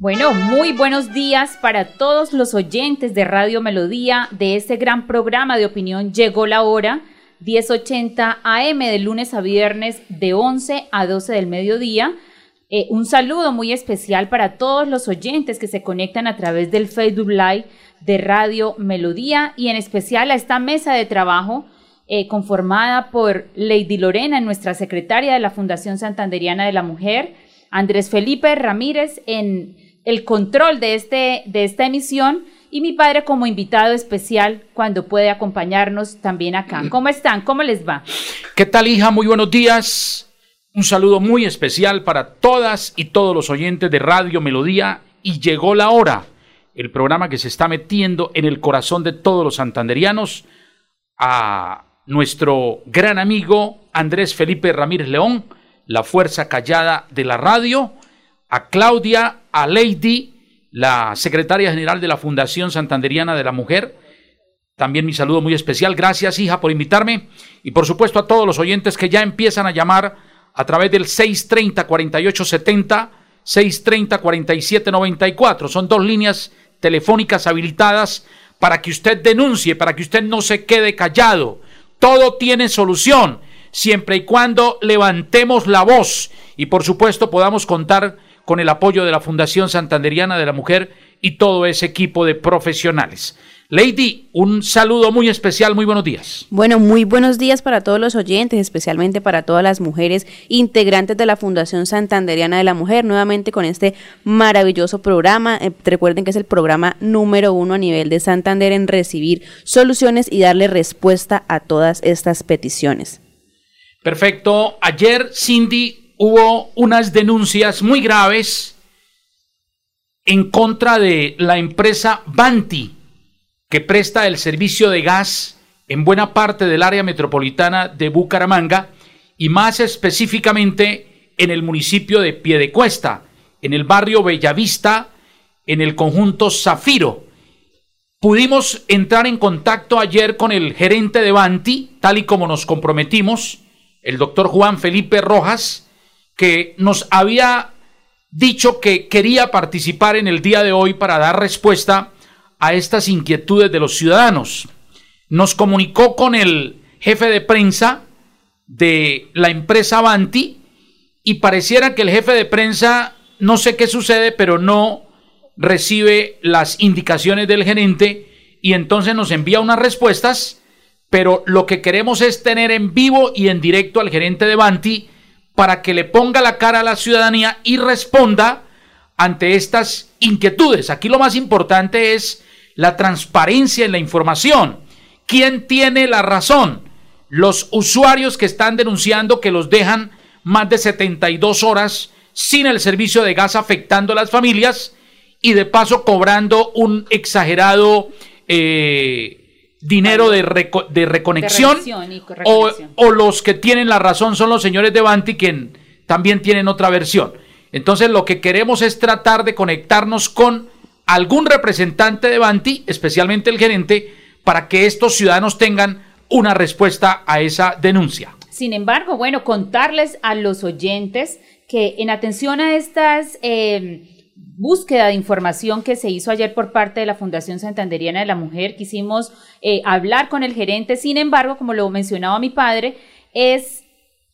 Bueno, muy buenos días para todos los oyentes de Radio Melodía de este gran programa de opinión Llegó la hora, 1080 AM de lunes a viernes de 11 a 12 del mediodía. Eh, un saludo muy especial para todos los oyentes que se conectan a través del Facebook Live de Radio Melodía y en especial a esta mesa de trabajo eh, conformada por Lady Lorena, nuestra secretaria de la Fundación Santanderiana de la Mujer, Andrés Felipe Ramírez en el control de, este, de esta emisión y mi padre como invitado especial cuando puede acompañarnos también acá. ¿Cómo están? ¿Cómo les va? ¿Qué tal, hija? Muy buenos días. Un saludo muy especial para todas y todos los oyentes de Radio Melodía y llegó la hora, el programa que se está metiendo en el corazón de todos los santanderianos a nuestro gran amigo Andrés Felipe Ramírez León, la fuerza callada de la radio, a Claudia, a Lady, la secretaria general de la Fundación Santanderiana de la Mujer. También mi saludo muy especial. Gracias, hija, por invitarme. Y por supuesto a todos los oyentes que ya empiezan a llamar a través del 630-4870, 630-4794. Son dos líneas telefónicas habilitadas para que usted denuncie, para que usted no se quede callado. Todo tiene solución, siempre y cuando levantemos la voz y por supuesto podamos contar con el apoyo de la Fundación Santanderiana de la Mujer y todo ese equipo de profesionales. Lady, un saludo muy especial, muy buenos días. Bueno, muy buenos días para todos los oyentes, especialmente para todas las mujeres integrantes de la Fundación Santanderiana de la Mujer, nuevamente con este maravilloso programa. Eh, recuerden que es el programa número uno a nivel de Santander en recibir soluciones y darle respuesta a todas estas peticiones. Perfecto. Ayer, Cindy, hubo unas denuncias muy graves en contra de la empresa Banti, que presta el servicio de gas en buena parte del área metropolitana de Bucaramanga y más específicamente en el municipio de Piedecuesta, en el barrio Bellavista, en el conjunto Zafiro. Pudimos entrar en contacto ayer con el gerente de Banti, tal y como nos comprometimos, el doctor Juan Felipe Rojas, que nos había dicho que quería participar en el día de hoy para dar respuesta a estas inquietudes de los ciudadanos. Nos comunicó con el jefe de prensa de la empresa Avanti y pareciera que el jefe de prensa, no sé qué sucede, pero no recibe las indicaciones del gerente y entonces nos envía unas respuestas, pero lo que queremos es tener en vivo y en directo al gerente de Banti para que le ponga la cara a la ciudadanía y responda ante estas inquietudes. Aquí lo más importante es la transparencia en la información. ¿Quién tiene la razón? Los usuarios que están denunciando que los dejan más de 72 horas sin el servicio de gas afectando a las familias y de paso cobrando un exagerado eh, dinero de, de reconexión, o, o, los que tienen la razón son los señores de Banti, quien también tienen otra versión. Entonces lo que queremos es tratar de conectarnos con algún representante de Banti, especialmente el gerente, para que estos ciudadanos tengan una respuesta a esa denuncia. Sin embargo, bueno, contarles a los oyentes que en atención a estas... Eh, búsqueda de información que se hizo ayer por parte de la Fundación Santanderiana de la Mujer. Quisimos eh, hablar con el gerente, sin embargo, como lo mencionaba mi padre, es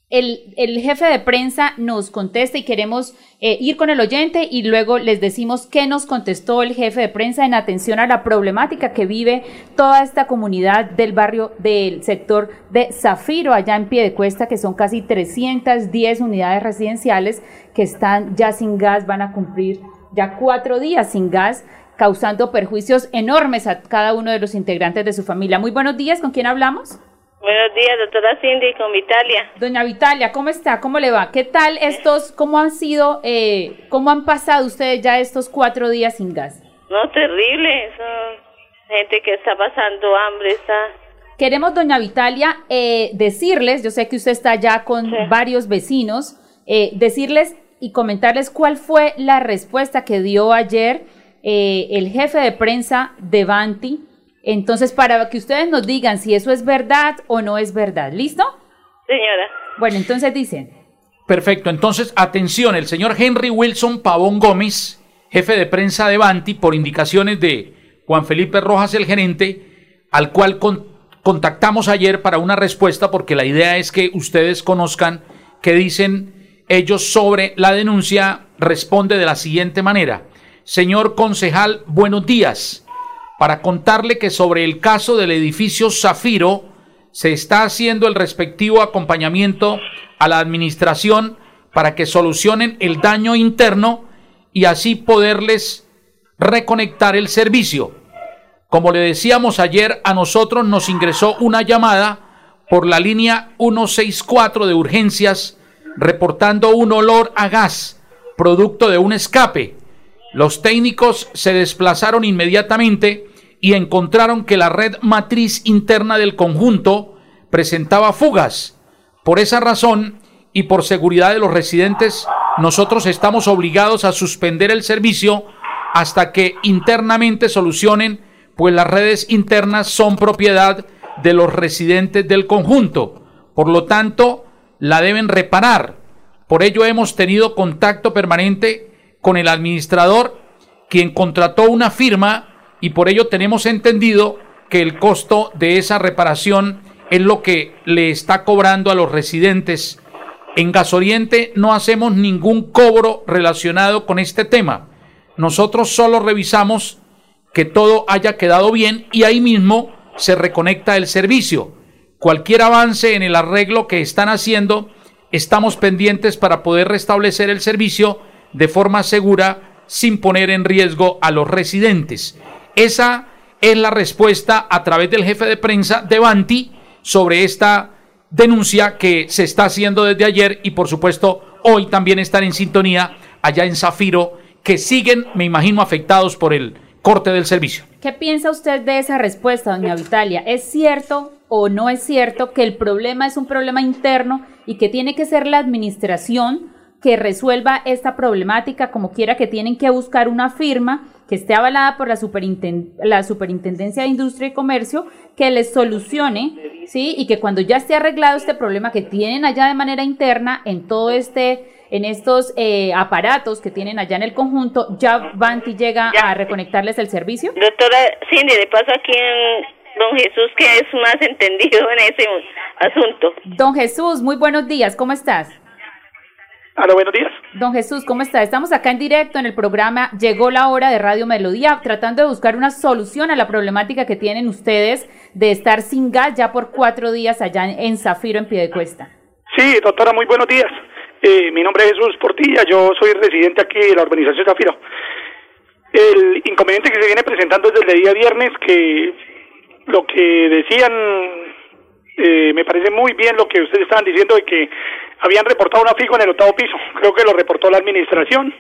el, el jefe de prensa nos contesta y queremos eh, ir con el oyente y luego les decimos qué nos contestó el jefe de prensa en atención a la problemática que vive toda esta comunidad del barrio del sector de Zafiro, allá en Piedecuesta, que son casi 310 unidades residenciales que están ya sin gas, van a cumplir ya cuatro días sin gas causando perjuicios enormes a cada uno de los integrantes de su familia. Muy buenos días, ¿con quién hablamos? Buenos días, doctora Cindy, con Vitalia. Doña Vitalia, ¿cómo está? ¿Cómo le va? ¿Qué tal estos, cómo han sido, eh, cómo han pasado ustedes ya estos cuatro días sin gas? No, terrible, son gente que está pasando hambre, está... Queremos, doña Vitalia, eh, decirles, yo sé que usted está ya con varios vecinos, eh, decirles y comentarles cuál fue la respuesta que dio ayer eh, el jefe de prensa de Banti. Entonces, para que ustedes nos digan si eso es verdad o no es verdad. ¿Listo? Señora. Bueno, entonces dicen. Perfecto, entonces atención, el señor Henry Wilson Pavón Gómez, jefe de prensa de Banti, por indicaciones de Juan Felipe Rojas, el gerente, al cual contactamos ayer para una respuesta, porque la idea es que ustedes conozcan qué dicen ellos sobre la denuncia, responde de la siguiente manera. Señor concejal, buenos días para contarle que sobre el caso del edificio Zafiro se está haciendo el respectivo acompañamiento a la administración para que solucionen el daño interno y así poderles reconectar el servicio. Como le decíamos ayer, a nosotros nos ingresó una llamada por la línea 164 de urgencias reportando un olor a gas, producto de un escape. Los técnicos se desplazaron inmediatamente y encontraron que la red matriz interna del conjunto presentaba fugas. Por esa razón y por seguridad de los residentes, nosotros estamos obligados a suspender el servicio hasta que internamente solucionen, pues las redes internas son propiedad de los residentes del conjunto. Por lo tanto, la deben reparar. Por ello hemos tenido contacto permanente con el administrador, quien contrató una firma y por ello tenemos entendido que el costo de esa reparación es lo que le está cobrando a los residentes. En Gasoriente no hacemos ningún cobro relacionado con este tema. Nosotros solo revisamos que todo haya quedado bien y ahí mismo se reconecta el servicio. Cualquier avance en el arreglo que están haciendo, estamos pendientes para poder restablecer el servicio de forma segura sin poner en riesgo a los residentes. Esa es la respuesta a través del jefe de prensa de Banti sobre esta denuncia que se está haciendo desde ayer y por supuesto hoy también están en sintonía allá en Zafiro que siguen, me imagino, afectados por el corte del servicio. ¿Qué piensa usted de esa respuesta, doña Vitalia? ¿Es cierto o no es cierto que el problema es un problema interno y que tiene que ser la administración que resuelva esta problemática como quiera que tienen que buscar una firma que esté avalada por la, la Superintendencia de Industria y Comercio, que les solucione, ¿sí? Y que cuando ya esté arreglado este problema que tienen allá de manera interna en todo este en estos eh, aparatos que tienen allá en el conjunto, ya Banti llega a reconectarles el servicio? Doctora Cindy, de paso aquí en don Jesús, que es más entendido en ese asunto. Don Jesús, muy buenos días, ¿cómo estás? Hola, buenos días. Don Jesús, ¿cómo está? Estamos acá en directo en el programa Llegó la hora de Radio Melodía, tratando de buscar una solución a la problemática que tienen ustedes de estar sin gas ya por cuatro días allá en Zafiro, en Piedecuesta. Sí, doctora, muy buenos días. Eh, mi nombre es Jesús Portilla, yo soy residente aquí de la urbanización Zafiro. El inconveniente que se viene presentando desde el día viernes, que lo que decían, eh, me parece muy bien lo que ustedes estaban diciendo de que habían reportado una fijo en el octavo piso, creo que lo reportó la administración.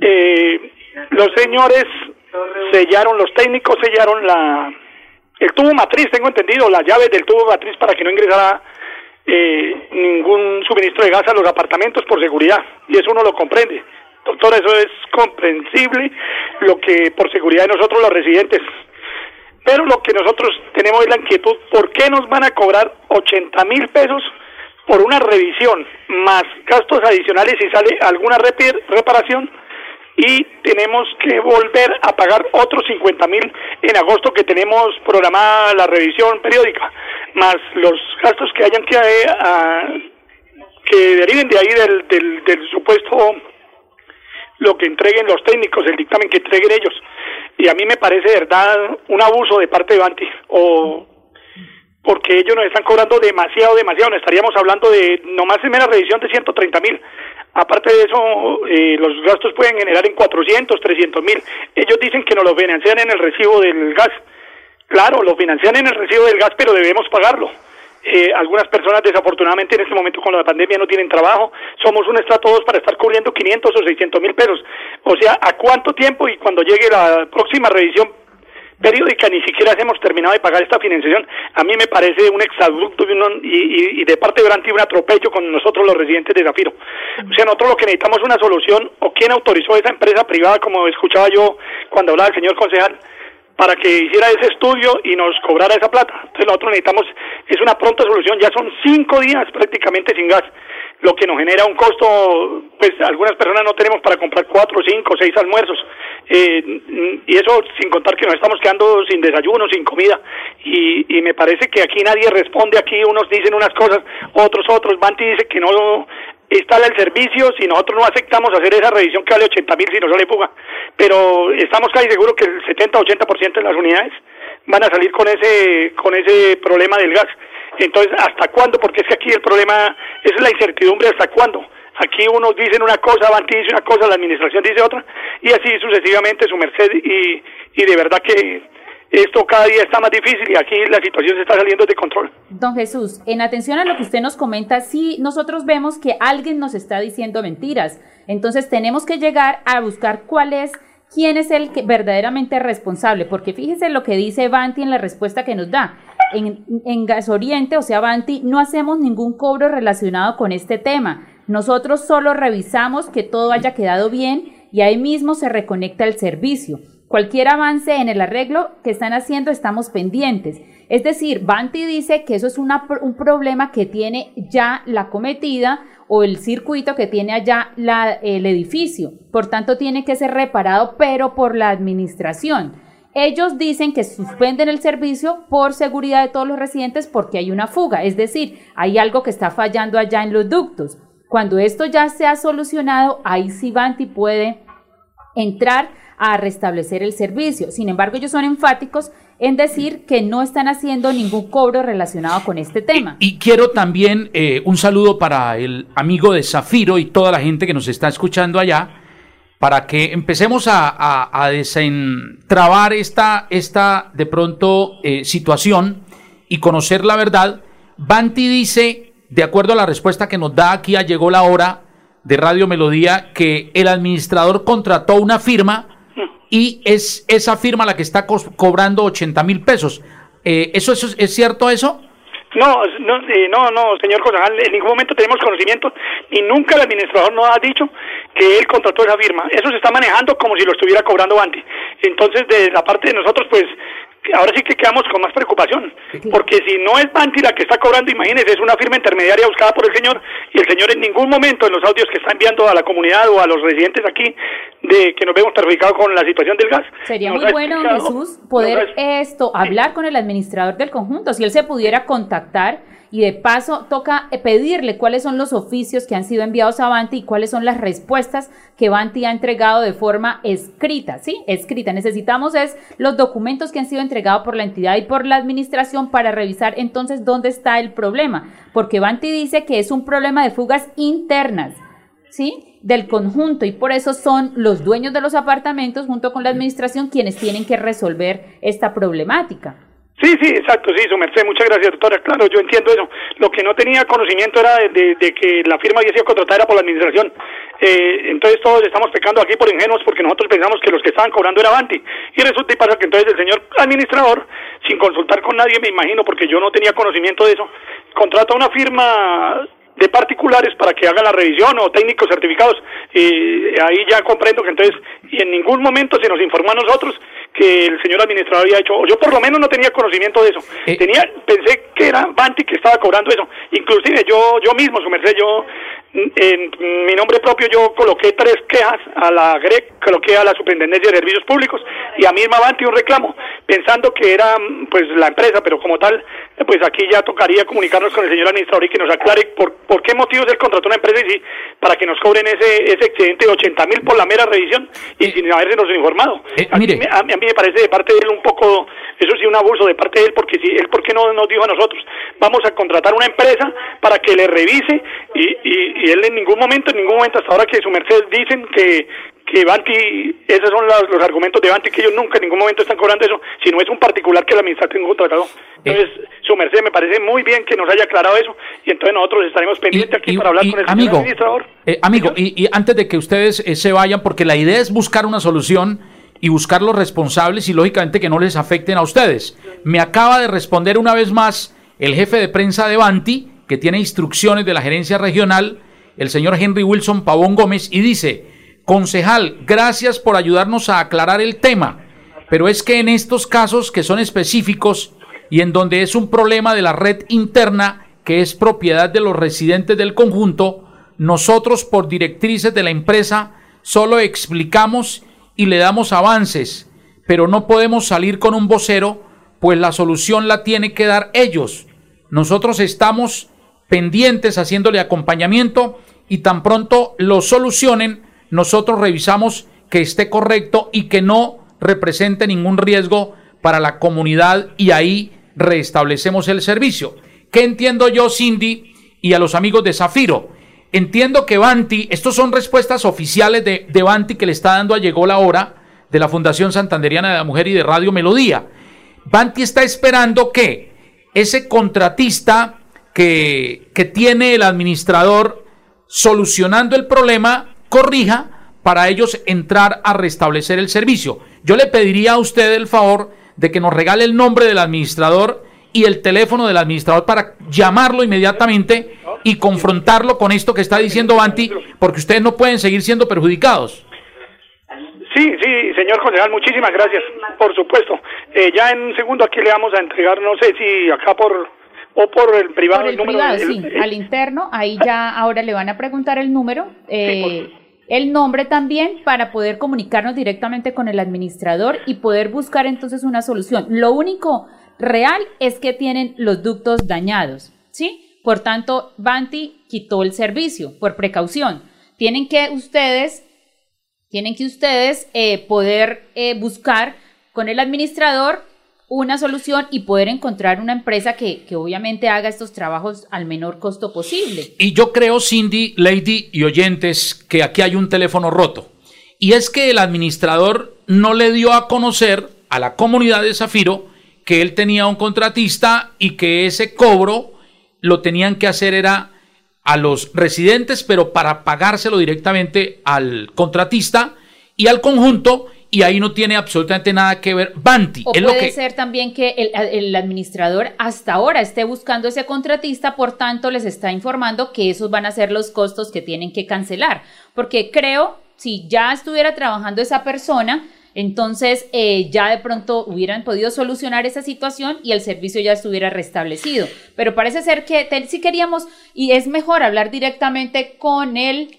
Eh, los señores sellaron, los técnicos sellaron la el tubo matriz, tengo entendido, la llave del tubo matriz para que no ingresara eh, ningún suministro de gas a los apartamentos por seguridad, y eso uno lo comprende. Doctor, eso es comprensible, lo que por seguridad de nosotros los residentes. Pero lo que nosotros tenemos es la inquietud, ¿por qué nos van a cobrar 80 mil pesos por una revisión más gastos adicionales si sale alguna reparación y tenemos que volver a pagar otros 50 mil en agosto que tenemos programada la revisión periódica, más los gastos que hayan que, eh, que deriven de ahí del, del, del supuesto lo que entreguen los técnicos, el dictamen que entreguen ellos. Y a mí me parece, verdad, un abuso de parte de Banti o porque ellos nos están cobrando demasiado, demasiado. Estaríamos hablando de nomás primera revisión de 130 mil. Aparte de eso, eh, los gastos pueden generar en 400, 300 mil. Ellos dicen que nos lo financian en el recibo del gas. Claro, lo financian en el recibo del gas, pero debemos pagarlo. Eh, algunas personas desafortunadamente en este momento con la pandemia no tienen trabajo. Somos un estrato 2 para estar cubriendo 500 o 600 mil pesos. O sea, ¿a cuánto tiempo y cuando llegue la próxima revisión periódica ni siquiera hemos terminado de pagar esta financiación. A mí me parece un exabrupto y, y, de parte de Branti un atropello con nosotros los residentes de Zafiro. O sea, nosotros lo que necesitamos es una solución o quién autorizó esa empresa privada, como escuchaba yo cuando hablaba el señor concejal, para que hiciera ese estudio y nos cobrara esa plata. Entonces nosotros necesitamos, es una pronta solución, ya son cinco días prácticamente sin gas lo que nos genera un costo, pues algunas personas no tenemos para comprar cuatro, cinco, seis almuerzos, eh, y eso sin contar que nos estamos quedando sin desayuno, sin comida, y, y me parece que aquí nadie responde, aquí unos dicen unas cosas, otros otros, Banti dice que no instala el servicio si nosotros no aceptamos hacer esa revisión que vale 80 mil si no sale fuga, pero estamos casi seguros que el 70-80% de las unidades van a salir con ese, con ese problema del gas. Entonces, ¿hasta cuándo? Porque es que aquí el problema es la incertidumbre, ¿hasta cuándo? Aquí unos dicen una cosa, Avanti dice una cosa, la administración dice otra, y así sucesivamente su merced, y, y de verdad que esto cada día está más difícil y aquí la situación se está saliendo de control. Don Jesús, en atención a lo que usted nos comenta, sí, nosotros vemos que alguien nos está diciendo mentiras, entonces tenemos que llegar a buscar cuál es quién es el que verdaderamente responsable, porque fíjese lo que dice Banti en la respuesta que nos da. En, en Gas Oriente, o sea, Banti, no hacemos ningún cobro relacionado con este tema. Nosotros solo revisamos que todo haya quedado bien y ahí mismo se reconecta el servicio. Cualquier avance en el arreglo que están haciendo estamos pendientes. Es decir, Banti dice que eso es un problema que tiene ya la cometida o el circuito que tiene allá el edificio. Por tanto, tiene que ser reparado, pero por la administración. Ellos dicen que suspenden el servicio por seguridad de todos los residentes porque hay una fuga, es decir, hay algo que está fallando allá en los ductos. Cuando esto ya se ha solucionado, ahí sí Banti puede entrar a restablecer el servicio. Sin embargo, ellos son enfáticos en decir que no están haciendo ningún cobro relacionado con este tema. Y, quiero también eh, un saludo para el amigo de Zafiro y toda la gente que nos está escuchando allá, para que empecemos a, desentrabar esta, esta de pronto eh, situación y conocer la verdad. Banti dice, de acuerdo a la respuesta que nos da aquí a Llegó la Hora de Radio Melodía, que el administrador contrató una firma y es esa firma la que está cobrando 80 mil pesos. Eh, ¿eso, ¿Eso es cierto eso? No, no, eh, no, no, señor concejal, en ningún momento tenemos conocimiento y nunca el administrador nos ha dicho que él contrató esa firma. Eso se está manejando como si lo estuviera cobrando antes. Entonces, de la parte de nosotros, pues ahora sí que quedamos con más preocupación, porque si no es Banti la que está cobrando, imagínese, es una firma intermediaria buscada por el señor y el señor en ningún momento en los audios que está enviando a la comunidad o a los residentes aquí de que nos vemos perjudicados con la situación del gas. Sería muy bueno, Jesús, poder esto, hablar con el administrador del conjunto, si él se pudiera contactar y de paso toca eh, pedirle cuáles son los oficios que han sido enviados a Banti y cuáles son las respuestas que Banti ha entregado de forma escrita, ¿sí? Escrita. Necesitamos es los documentos que han sido entregados por la entidad y por la administración para revisar entonces dónde está el problema, porque Banti dice que es un problema de fugas internas, ¿sí? Del conjunto y por eso son los dueños de los apartamentos junto con la administración quienes tienen que resolver esta problemática. Sí, sí, exacto, sí, su merced, muchas gracias, doctora. Claro, yo entiendo eso. Lo que no tenía conocimiento era de, que la firma había sido contratada por la administración. Eh, entonces todos estamos pecando aquí por ingenuos porque nosotros pensamos que los que estaban cobrando era Avanti. Y resulta y pasa que entonces el señor administrador, sin consultar con nadie, me imagino, porque yo no tenía conocimiento de eso, contrata una firma de particulares para que hagan la revisión o técnicos certificados. Y ahí ya comprendo que entonces, y en ningún momento se nos informó a nosotros que el señor administrador había hecho, o yo por lo menos no tenía conocimiento de eso. Eh. Tenía, pensé que era Banti que estaba cobrando eso. Inclusive yo, yo mismo, su merced, yo en mi nombre propio yo coloqué tres quejas a la GREC, coloqué a la Superintendencia de Servicios Públicos y a misma Banti un reclamo, pensando que era pues la empresa, pero como tal, pues aquí ya tocaría comunicarnos con el señor administrador y que nos aclare por, por qué motivos él contrató una empresa y sí, para que nos cobren ese, ese excedente de 80 mil por la mera revisión y sin sin haberse nos informado. Eh, a, mire. mí, a, mí, me parece de parte de él un poco, eso sí, un abuso de parte de él, porque si él, ¿por qué no nos dijo a nosotros? Vamos a contratar una empresa para que le revise y, y, y él en ningún momento, en ningún momento hasta ahora que su merced dicen que, que Banti, esos son los, los, argumentos de Banti, que ellos nunca en ningún momento están cobrando eso, si no es un particular que la administración contratado. Entonces, eh. su merced me parece muy bien que nos haya aclarado eso, y entonces nosotros estaremos pendientes aquí y, para hablar y, con el amigo, administrador. Eh, amigo, y, antes de que ustedes eh, se vayan, porque la idea es buscar una solución y buscar los responsables y lógicamente que no les afecten a ustedes. Me acaba de responder una vez más el jefe de prensa de Banti, que tiene instrucciones de la gerencia regional, el señor Henry Wilson Pavón Gómez, y dice, Concejal, gracias por ayudarnos a aclarar el tema, pero es que en estos casos que son específicos y en donde es un problema de la red interna que es propiedad de los residentes del conjunto, nosotros por directrices de la empresa solo explicamos y le damos avances, pero no podemos salir con un vocero, pues la solución la tiene que dar ellos. Nosotros estamos pendientes haciéndole acompañamiento y tan pronto lo solucionen, nosotros revisamos que esté correcto y que no represente ningún riesgo para la comunidad y ahí restablecemos el servicio. ¿Qué entiendo yo, Cindy, y a los amigos de Zafiro? Entiendo que Banti, estos son respuestas oficiales de, de Banti que le está dando a Llegó la Hora de la Fundación Santanderiana de la Mujer y de Radio Melodía. Banti está esperando que ese contratista que, que tiene el administrador solucionando el problema corrija para ellos entrar a restablecer el servicio. Yo le pediría a usted el favor de que nos regale el nombre del administrador y el teléfono del administrador para llamarlo inmediatamente y confrontarlo con esto que está diciendo Banti, porque ustedes no pueden seguir siendo perjudicados. Sí, sí, señor concejal, muchísimas gracias, por supuesto. Eh, ya en un segundo aquí le vamos a entregar, no sé si acá por o por el privado. Por el, el número privado, sí, el- al interno, ahí ya ahora le van a preguntar el número, eh, por el nombre también para poder comunicarnos directamente con el administrador y poder buscar entonces una solución. Lo único real es que tienen los ductos dañados, ¿sí? Por tanto, Banti quitó el servicio por precaución. Tienen que ustedes tienen que ustedes eh, poder eh, buscar con el administrador una solución y poder encontrar una empresa que, que obviamente haga estos trabajos al menor costo posible. Y yo creo, Cindy, Lady y oyentes, que aquí hay un teléfono roto. Y es que el administrador no le dio a conocer a la comunidad de Zafiro que él tenía un contratista y que ese cobro lo tenían que hacer era a los residentes, pero para pagárselo directamente al contratista y al conjunto, y ahí no tiene absolutamente nada que ver Banti. O es lo puede que, ser también que el, el administrador hasta ahora esté buscando ese contratista, por tanto les está informando que esos van a ser los costos que tienen que cancelar. Porque creo, si ya estuviera trabajando esa persona, entonces eh, ya de pronto hubieran podido solucionar esa situación y el servicio ya estuviera restablecido. Pero parece ser que te- sí queríamos, y es mejor hablar directamente con el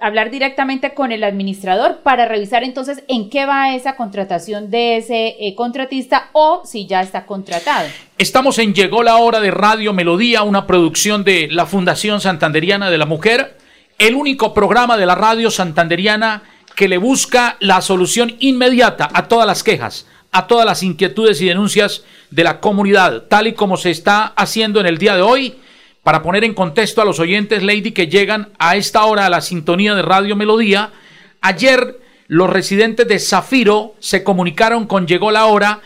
hablar directamente con el administrador para revisar entonces en qué va esa contratación de ese eh, contratista o si ya está contratado. Estamos en Llegó la hora de Radio Melodía, una producción de la Fundación Santanderiana de la Mujer, el único programa de la radio santanderiana que le busca la solución inmediata a todas las quejas, a todas las inquietudes y denuncias de la comunidad, tal y como se está haciendo en el día de hoy. Para poner en contexto a los oyentes, Lady, que llegan a esta hora a la sintonía de Radio Melodía, ayer los residentes de Zafiro se comunicaron con Llegó la hora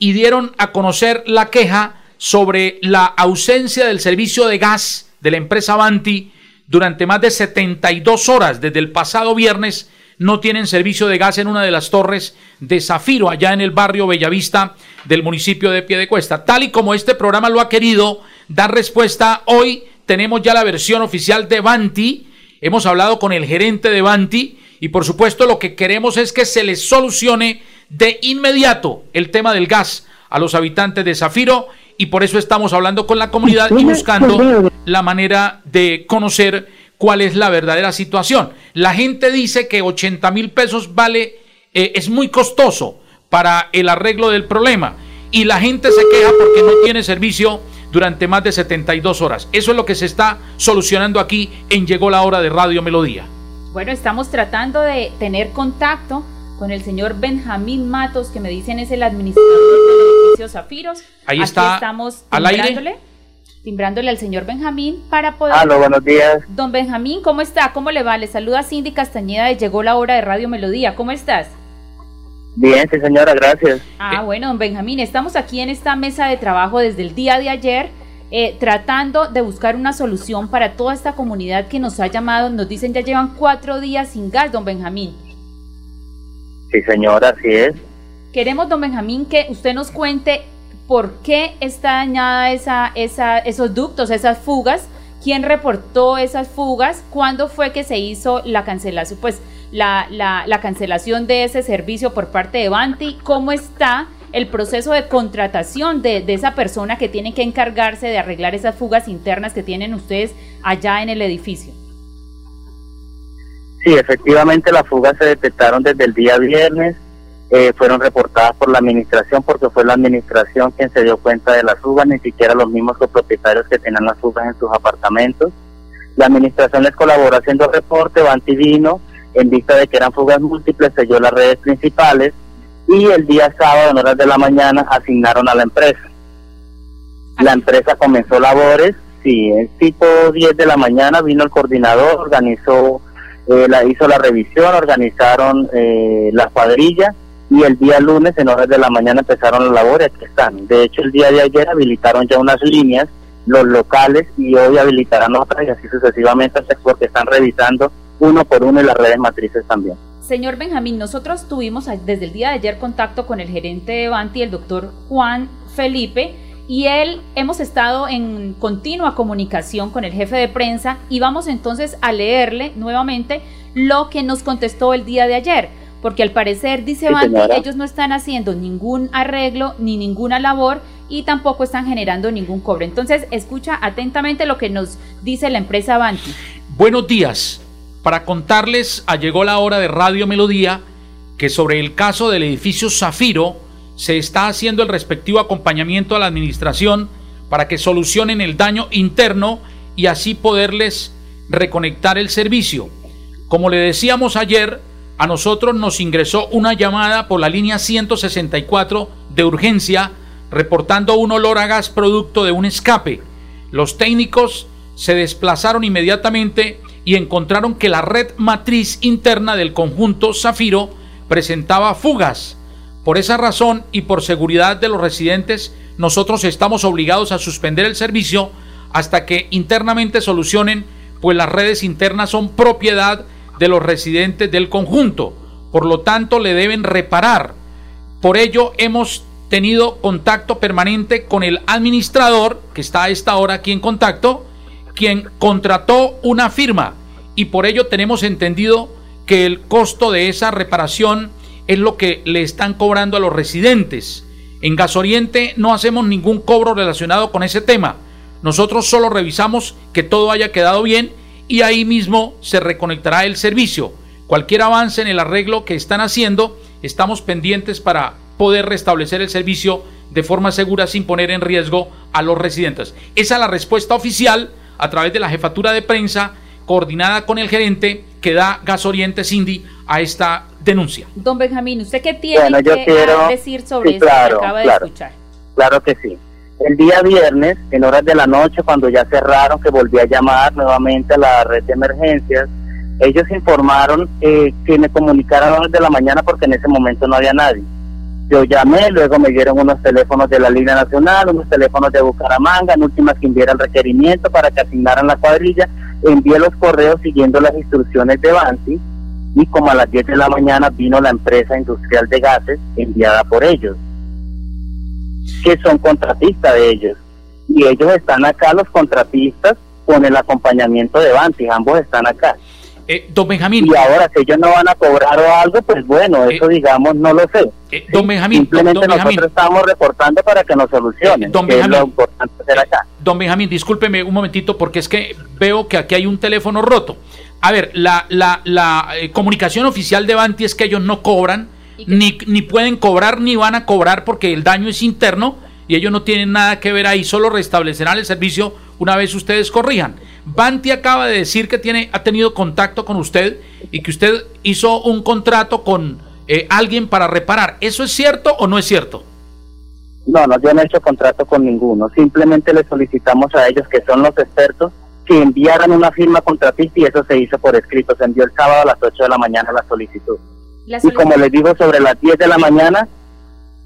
y dieron a conocer la queja sobre la ausencia del servicio de gas de la empresa Banti durante más de 72 horas desde el pasado viernes no tienen servicio de gas en una de las torres de Zafiro, allá en el barrio Bellavista del municipio de Piedecuesta. Tal y como este programa lo ha querido dar respuesta, hoy tenemos ya la versión oficial de Banti. Hemos hablado con el gerente de Banti y por supuesto lo que queremos es que se les solucione de inmediato el tema del gas a los habitantes de Zafiro y por eso estamos hablando con la comunidad y buscando la manera de conocer cuál es la verdadera situación. La gente dice que 80 mil pesos vale, eh, es muy costoso para el arreglo del problema. Y la gente se queja porque no tiene servicio durante más de 72 horas. Eso es lo que se está solucionando aquí en Llegó la Hora de Radio Melodía. Bueno, estamos tratando de tener contacto con el señor Benjamín Matos, que me dicen es el administrador del edificio Zafiros. Ahí está, estamos al aire. Timbrándole, al señor Benjamín para poder... Aló, buenos días. Don Benjamín, ¿cómo está? ¿Cómo le va? Le saluda Cindy Castañeda de Llegó la Hora de Radio Melodía. ¿Cómo estás? Bien, sí, señora, gracias. Ah, bueno, don Benjamín, estamos aquí en esta mesa de trabajo desde el día de ayer, eh, tratando de buscar una solución para toda esta comunidad que nos ha llamado. Nos dicen ya llevan cuatro días sin gas, don Benjamín. Sí, señora, así es. Queremos, don Benjamín, que usted nos cuente por qué está dañada esa, esos ductos, esas fugas, quién reportó esas fugas, cuándo fue que se hizo la cancelación, pues la cancelación de ese servicio por parte de Banti, cómo está el proceso de contratación de, de esa persona que tiene que encargarse de arreglar esas fugas internas que tienen ustedes allá en el edificio. Sí, efectivamente las fugas se detectaron desde el día viernes, eh, fueron reportadas por la administración porque fue la administración quien se dio cuenta de las fugas, ni siquiera los mismos copropietarios que tenían las fugas en sus apartamentos. La administración les colaboró haciendo reporte, Banti vino, en vista de que eran fugas múltiples, selló las redes principales y el día sábado en horas de la mañana asignaron a la empresa. La empresa comenzó labores, sí, en tipo 10 de la mañana vino el coordinador, organizó, eh, la, hizo la revisión, organizaron eh, la cuadrilla y el día lunes en horas de la mañana empezaron las labores, aquí están. De hecho, el día de ayer habilitaron ya unas líneas, los locales, y hoy habilitarán otras y así sucesivamente, porque están revisando uno por uno y las redes matrices también. Señor Benjamín, nosotros tuvimos desde el día de ayer contacto con el gerente de Banti, el doctor Juan Felipe, y él hemos estado en continua comunicación con el jefe de prensa y vamos entonces a leerle nuevamente lo que nos contestó el día de ayer, porque al parecer dice Sí, Banti, ellos no están haciendo ningún arreglo ni ninguna labor y tampoco están generando ningún cobro. Entonces, escucha atentamente lo que nos dice la empresa Banti. Buenos días. Para contarles, ah, llegó la hora de Radio Melodía que sobre el caso del edificio Zafiro se está haciendo el respectivo acompañamiento a la administración para que solucionen el daño interno y así poderles reconectar el servicio. Como le decíamos ayer, a nosotros nos ingresó una llamada por la línea 164 de urgencia reportando un olor a gas producto de un escape. Los técnicos se desplazaron inmediatamente y encontraron que la red matriz interna del conjunto Zafiro presentaba fugas. Por esa razón y por seguridad de los residentes, nosotros estamos obligados a suspender el servicio hasta que internamente solucionen, pues las redes internas son propiedad de los residentes del conjunto. Por lo tanto, le deben reparar. Por ello, hemos tenido contacto permanente con el administrador, que está a esta hora aquí en contacto, quien contrató una firma y por ello tenemos entendido que el costo de esa reparación es lo que le están cobrando a los residentes. En Gasoriente no hacemos ningún cobro relacionado con ese tema. Nosotros solo revisamos que todo haya quedado bien y ahí mismo se reconectará el servicio. Cualquier avance en el arreglo que están haciendo, estamos pendientes para poder restablecer el servicio de forma segura sin poner en riesgo a los residentes. Esa es la respuesta oficial a través de la jefatura de prensa coordinada con el gerente que da Gas Oriente Cindy a esta denuncia. Don Benjamín, ¿usted qué tiene Bueno, yo que quiero- decir sobre sí, esto que acaba claro. de escuchar? Claro que sí. El día viernes, en horas de la noche, cuando ya cerraron, que volví a llamar nuevamente a la red de emergencias, ellos informaron eh, que me comunicaran a horas de la mañana porque en ese momento no había nadie. Yo llamé, luego me dieron unos teléfonos de la línea nacional, unos teléfonos de Bucaramanga, en última que enviara el requerimiento para que asignaran la cuadrilla, envié los correos siguiendo las instrucciones de Banti y como a las 10 de la mañana vino la empresa industrial de gases enviada por ellos que son contratistas de ellos. Y ellos están acá, los contratistas, con el acompañamiento de Banti, ambos están acá. Eh, don Benjamín, Y ahora, si ellos no van a cobrar o algo, pues bueno, Eh, eso digamos, no lo sé. eh, don Benjamín, Simplemente don nosotros estamos reportando para que nos solucionen, Eh, don que es Benjamín. lo importante hacer acá. Don Benjamín, discúlpeme un momentito porque es que veo que aquí hay un teléfono roto. A ver, la, la, la comunicación oficial de Banti es que ellos no cobran, ni, ni pueden cobrar ni van a cobrar porque el daño es interno y ellos no tienen nada que ver ahí, solo restablecerán el servicio una vez ustedes corrijan. Banti acaba de decir que tiene, ha tenido contacto con usted y que usted hizo un contrato con eh, alguien para reparar. ¿Eso es cierto o no es cierto? No, no, yo no he hecho contrato con ninguno. Simplemente le solicitamos a ellos, que son los expertos, que enviaran una firma contratista y eso se hizo por escrito. Se envió el sábado a las 8 de la mañana la solicitud. Y como les digo, sobre las 10 de la mañana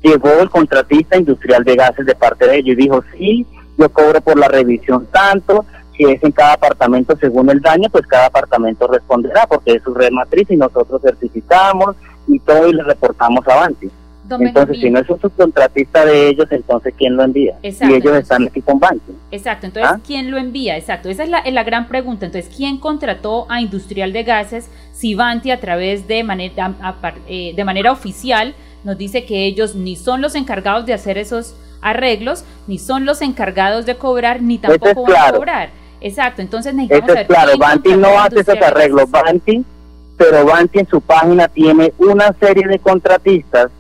llegó el contratista industrial de gases de parte de ellos y dijo, sí, yo cobro por la revisión tanto, si es en cada apartamento según el daño, pues cada apartamento responderá porque es su red matriz y nosotros certificamos y todo y le reportamos entonces, si no es un subcontratista de ellos, entonces ¿quién lo envía? y ellos están aquí con Banti. Exacto, entonces ¿Ah? ¿quién lo envía? Exacto, esa es la, la, gran pregunta. Entonces, ¿quién contrató a Industrial de Gases si Banti a través de manera, eh, de manera oficial nos dice que ellos ni son los encargados de hacer esos arreglos, ni son los encargados de cobrar, ni tampoco van a cobrar? Exacto, entonces necesitamos Eso es claro, Banti no hace esos arreglos, Banti, pero Banti en su página tiene una serie de contratistas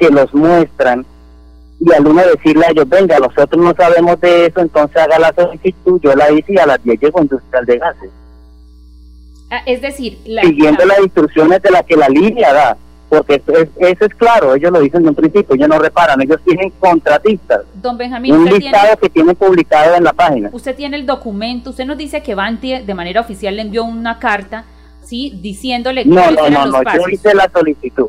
que los muestran y al uno decirle a ellos, venga, nosotros no sabemos de eso, entonces haga la solicitud, yo la hice y a las 10 llegó Industrial de Gases. Ah, es decir, siguiendo las instrucciones de la que la línea da porque eso es, claro, ellos lo dicen de un principio, ellos no reparan, ellos tienen contratistas. Don Benjamín, un listado que tienen publicado en la página. Usted tiene el documento, usted nos dice que Banti de manera oficial le envió una carta, ¿sí? Diciéndole que No, no, no, no, yo hice la solicitud.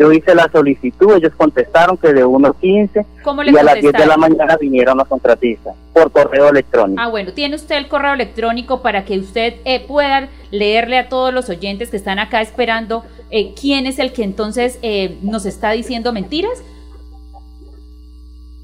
Yo hice la solicitud, ellos contestaron que de 1.15 y a las 10 de la mañana vinieron los contratistas por correo electrónico. Ah, bueno, ¿tiene usted el correo electrónico para que usted eh, pueda leerle a todos los oyentes que están acá esperando eh, quién es el que entonces eh, nos está diciendo mentiras?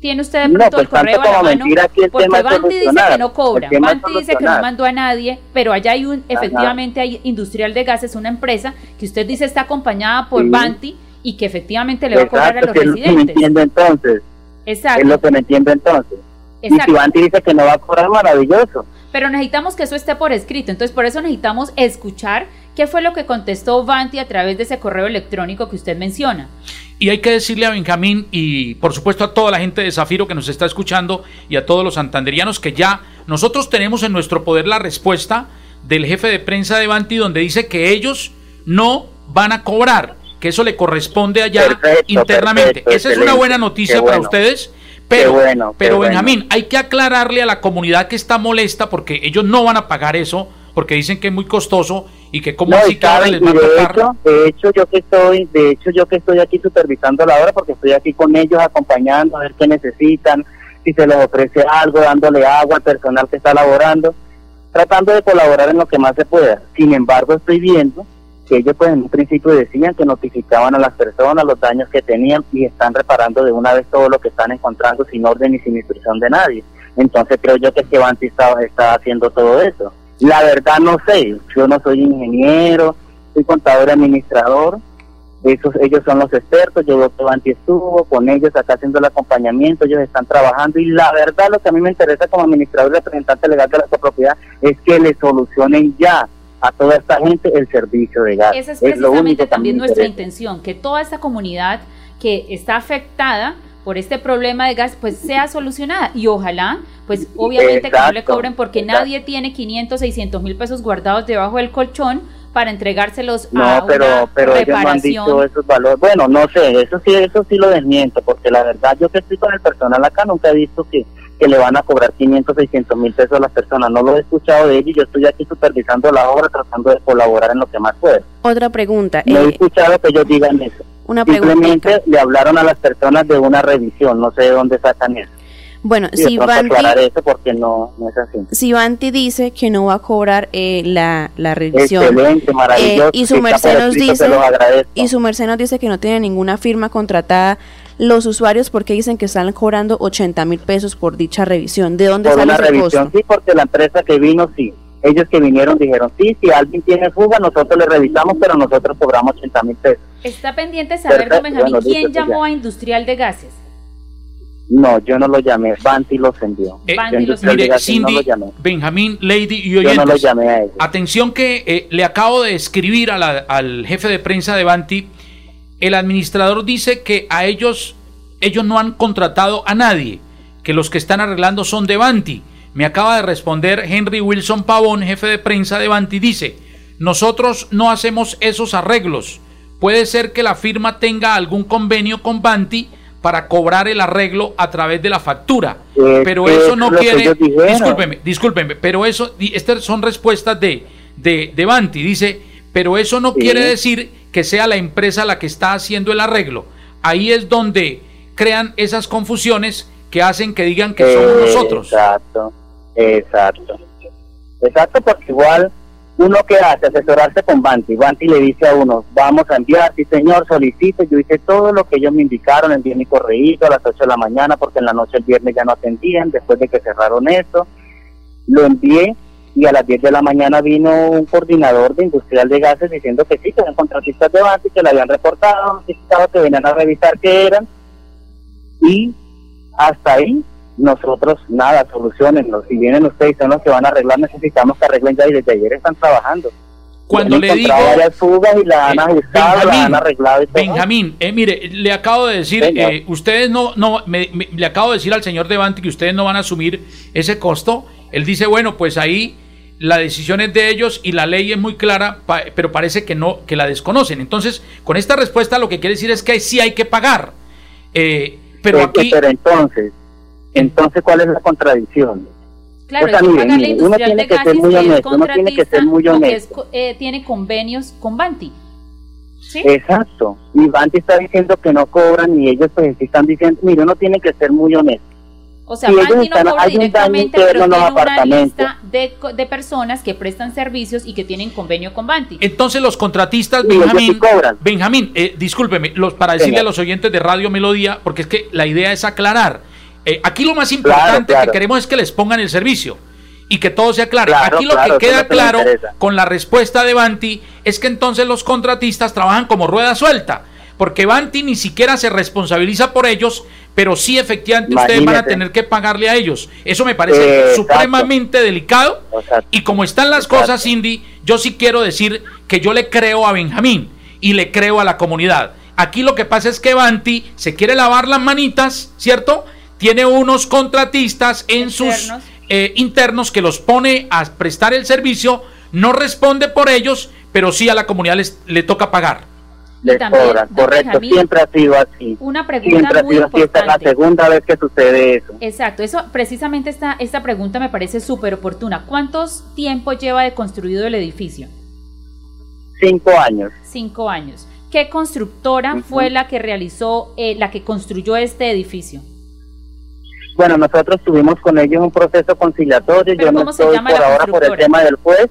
¿Tiene usted de pronto el pues, correo a la mano? Porque Banti dice que no cobra, Banti dice que no mandó a nadie, pero allá hay un, efectivamente hay Industrial de Gases, una empresa que usted dice está acompañada por Banti y que efectivamente le va a cobrar a los residentes. Es lo que me entiendo entonces. Exacto. Es lo que me entiendo entonces. Y si Banti dice que no va a cobrar, maravilloso. Pero necesitamos que eso esté por escrito, entonces por eso necesitamos escuchar ¿Qué fue lo que contestó Vanti a través de ese correo electrónico que usted menciona? Y hay que decirle a Benjamín y por supuesto a toda la gente de Zafiro que nos está escuchando y a todos los santanderianos que ya nosotros tenemos en nuestro poder la respuesta del jefe de prensa de Vanti donde dice que ellos no van a cobrar, que eso le corresponde allá internamente. Esa es una buena noticia para ustedes. Pero, bueno, pero Benjamín, hay que aclararle a la comunidad que está molesta porque ellos no van a pagar eso porque dicen que es muy costoso y que como así cada les va a de Hecho, de hecho, yo que estoy, de hecho, yo que estoy aquí supervisando la obra porque estoy aquí con ellos acompañando a ver qué necesitan, si se les ofrece algo, dándole agua al personal que está laborando, tratando de colaborar en lo que más se pueda. Sin embargo, estoy viendo que ellos pues en un principio decían que notificaban a las personas los daños que tenían y están reparando de una vez todo lo que están encontrando sin orden y sin instrucción de nadie. Entonces creo yo que es que Banti está, haciendo todo eso. La verdad no sé, yo no soy ingeniero, soy contador y administrador, esos, ellos son los expertos, yo veo que Banti estuvo con ellos acá haciendo el acompañamiento, ellos están trabajando. Y la verdad lo que a mí me interesa como administrador y representante legal de la copropiedad es que le solucionen ya a toda esta gente el servicio de gas. Esa es precisamente también nuestra intención, que toda esta comunidad que está afectada por este problema de gas pues sea solucionada y ojalá pues obviamente que no le cobren porque nadie tiene 500, 600 mil pesos guardados debajo del colchón para entregárselos no, a pero, una pero ellos no han dicho esos valores. Bueno, no sé, eso sí, eso sí lo desmiento, porque la verdad yo que estoy con el personal acá nunca he visto que, que le van a cobrar 500, 600 mil pesos a las personas. No lo he escuchado de ellos, yo estoy aquí supervisando la obra, tratando de colaborar en lo que más puedo. Otra pregunta. No he eh, escuchado que ellos digan eso. Una Simplemente le hablaron a las personas de una revisión, no sé de dónde sacan eso. Bueno, si Banti, eso porque no, no es así. si Banti dice que no va a cobrar eh, la, la revisión Excelente, maravilloso, eh, y su merced nos dice y su merced nos dice que no tiene ninguna firma contratada los usuarios porque dicen que están cobrando 80 mil pesos por dicha revisión. ¿De dónde sale ese revisión, Sí, porque la empresa que vino sí ellos que vinieron dijeron, sí, si alguien tiene fuga, nosotros le revisamos, pero nosotros cobramos 80 mil pesos. Está pendiente saber, don Benjamín, ¿quién llamó a Industrial de Gases? No, yo no lo llamé, Banti los envió. Eh, los mire, Cindy, Benjamín, Lady y oyentes, yo no lo llamé a ellos. atención que eh, le acabo de escribir a la, al jefe de prensa de Banti el administrador dice que a ellos, ellos no han contratado a nadie, que los que están arreglando son de Banti. Me acaba de responder Henry Wilson Pavón, jefe de prensa de Banti, dice, nosotros no hacemos esos arreglos. Puede ser que la firma tenga algún convenio con Banti para cobrar el arreglo a través de la factura. pero eso no quiere. Discúlpeme, discúlpeme, pero eso, estas son respuestas de, de, de Banti. Dice, pero eso no quiere decir que sea la empresa la que está haciendo el arreglo. Ahí es donde crean esas confusiones que hacen que digan que somos nosotros. Exacto, exacto. Exacto, porque igual uno que hace asesorarse con Banti, Banti le dice a uno, vamos a enviar, sí señor, solicite, yo hice todo lo que ellos me indicaron, envié mi correo a las 8 de la mañana porque en la noche el viernes ya no atendían, después de que cerraron esto, lo envié y a las 10 de la mañana vino un coordinador de industrial de gases diciendo que sí, que eran contratistas de Banti, que le habían reportado, que venían a revisar qué eran y hasta ahí nosotros nada, solucionenlo. Si vienen ustedes y son los que van a arreglar, necesitamos que arreglen ya y desde ayer están trabajando. Cuando le digo fugas y la han eh, ajustado, la han arreglado y todo. Benjamín, eh, mire, le acabo de decir, eh, ustedes no, no, me, le acabo de decir al señor Devanti que ustedes no van a asumir ese costo. Él dice, bueno, pues ahí la decisión es de ellos y la ley es muy clara, pero parece que no, que la desconocen. Entonces, con esta respuesta lo que quiere decir es que sí hay que pagar. pero aquí... Pero entonces, entonces, ¿cuál es la contradicción? Claro, uno tiene que ser muy honesto, uno tiene que ser muy honesto. eh, tiene convenios con Banti. ¿Sí? Exacto. Y Banti está diciendo que no cobran y ellos pues están diciendo, mire, uno tiene que ser muy honesto. O sea, Banti no cobra directamente, pero tiene una lista de, de, personas que prestan servicios y que tienen convenio con Banti. Entonces los contratistas, Benjamín, Benjamín eh, discúlpeme, los, para decirle a los oyentes de Radio Melodía, porque es que la idea es aclarar. Eh, aquí lo más importante que queremos es que les pongan el servicio y que todo sea claro. aquí lo que queda claro con la respuesta de Banti es que entonces los contratistas trabajan como rueda suelta, porque Banti ni siquiera se responsabiliza por ellos, pero sí efectivamente ustedes van a tener que pagarle a ellos. Eso me parece supremamente delicado y como están las cosas, Cindy, yo sí quiero decir que yo le creo a Benjamín y le creo a la comunidad. Aquí lo que pasa es que Banti se quiere lavar las manitas, ¿cierto? tiene unos contratistas en sus eh, internos que los pone a prestar el servicio, no responde por ellos, pero sí a la comunidad les, le toca pagar. Les cobra, correcto, siempre ha sido así. Una pregunta muy importante. Esta es la segunda vez que sucede eso. Exacto, eso precisamente esta, esta pregunta me parece súper oportuna. ¿Cuántos tiempo lleva de construido el edificio? Cinco años. Cinco años. ¿Qué constructora fue la que realizó, eh, la que construyó este edificio? Bueno, nosotros tuvimos con ellos un proceso conciliatorio. yo no estoy por ahora por el tema del juez,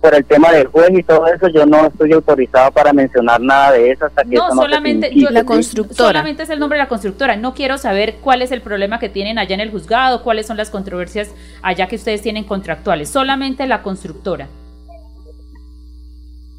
por el tema del juez y todo eso. Yo no estoy autorizado para mencionar nada de eso hasta que no, solamente la constructora. Solamente es el nombre de la constructora. No quiero saber cuál es el problema que tienen allá en el juzgado, cuáles son las controversias allá que ustedes tienen contractuales. Solamente la constructora.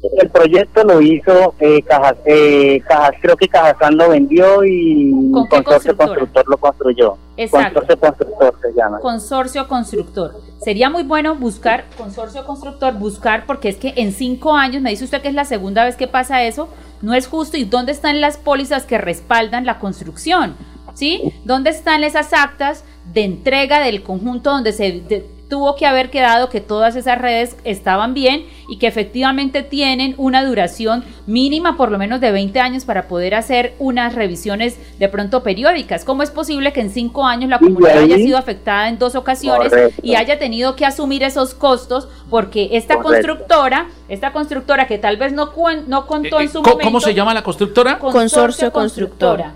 El proyecto lo hizo eh, Cajas, eh, Cajas, creo que Cajazán lo vendió y Consorcio Constructor lo construyó. Exacto. Consorcio Constructor se llama. Consorcio Constructor. Sería muy bueno buscar, Consorcio Constructor, buscar, porque es que en cinco años, me dice usted que es la segunda vez que pasa eso, no es justo. ¿Y dónde están las pólizas que respaldan la construcción? ¿Sí? ¿Dónde están esas actas de entrega del conjunto donde se tuvo que haber quedado que todas esas redes estaban bien y que efectivamente tienen una duración mínima por lo menos de 20 años para poder hacer unas revisiones de pronto periódicas. ¿Cómo es posible que en cinco años la comunidad haya sido afectada en dos ocasiones y haya tenido que asumir esos costos porque esta constructora, esta constructora que tal vez no, no contó en su momento... ¿Cómo se llama la constructora? Consorcio, constructora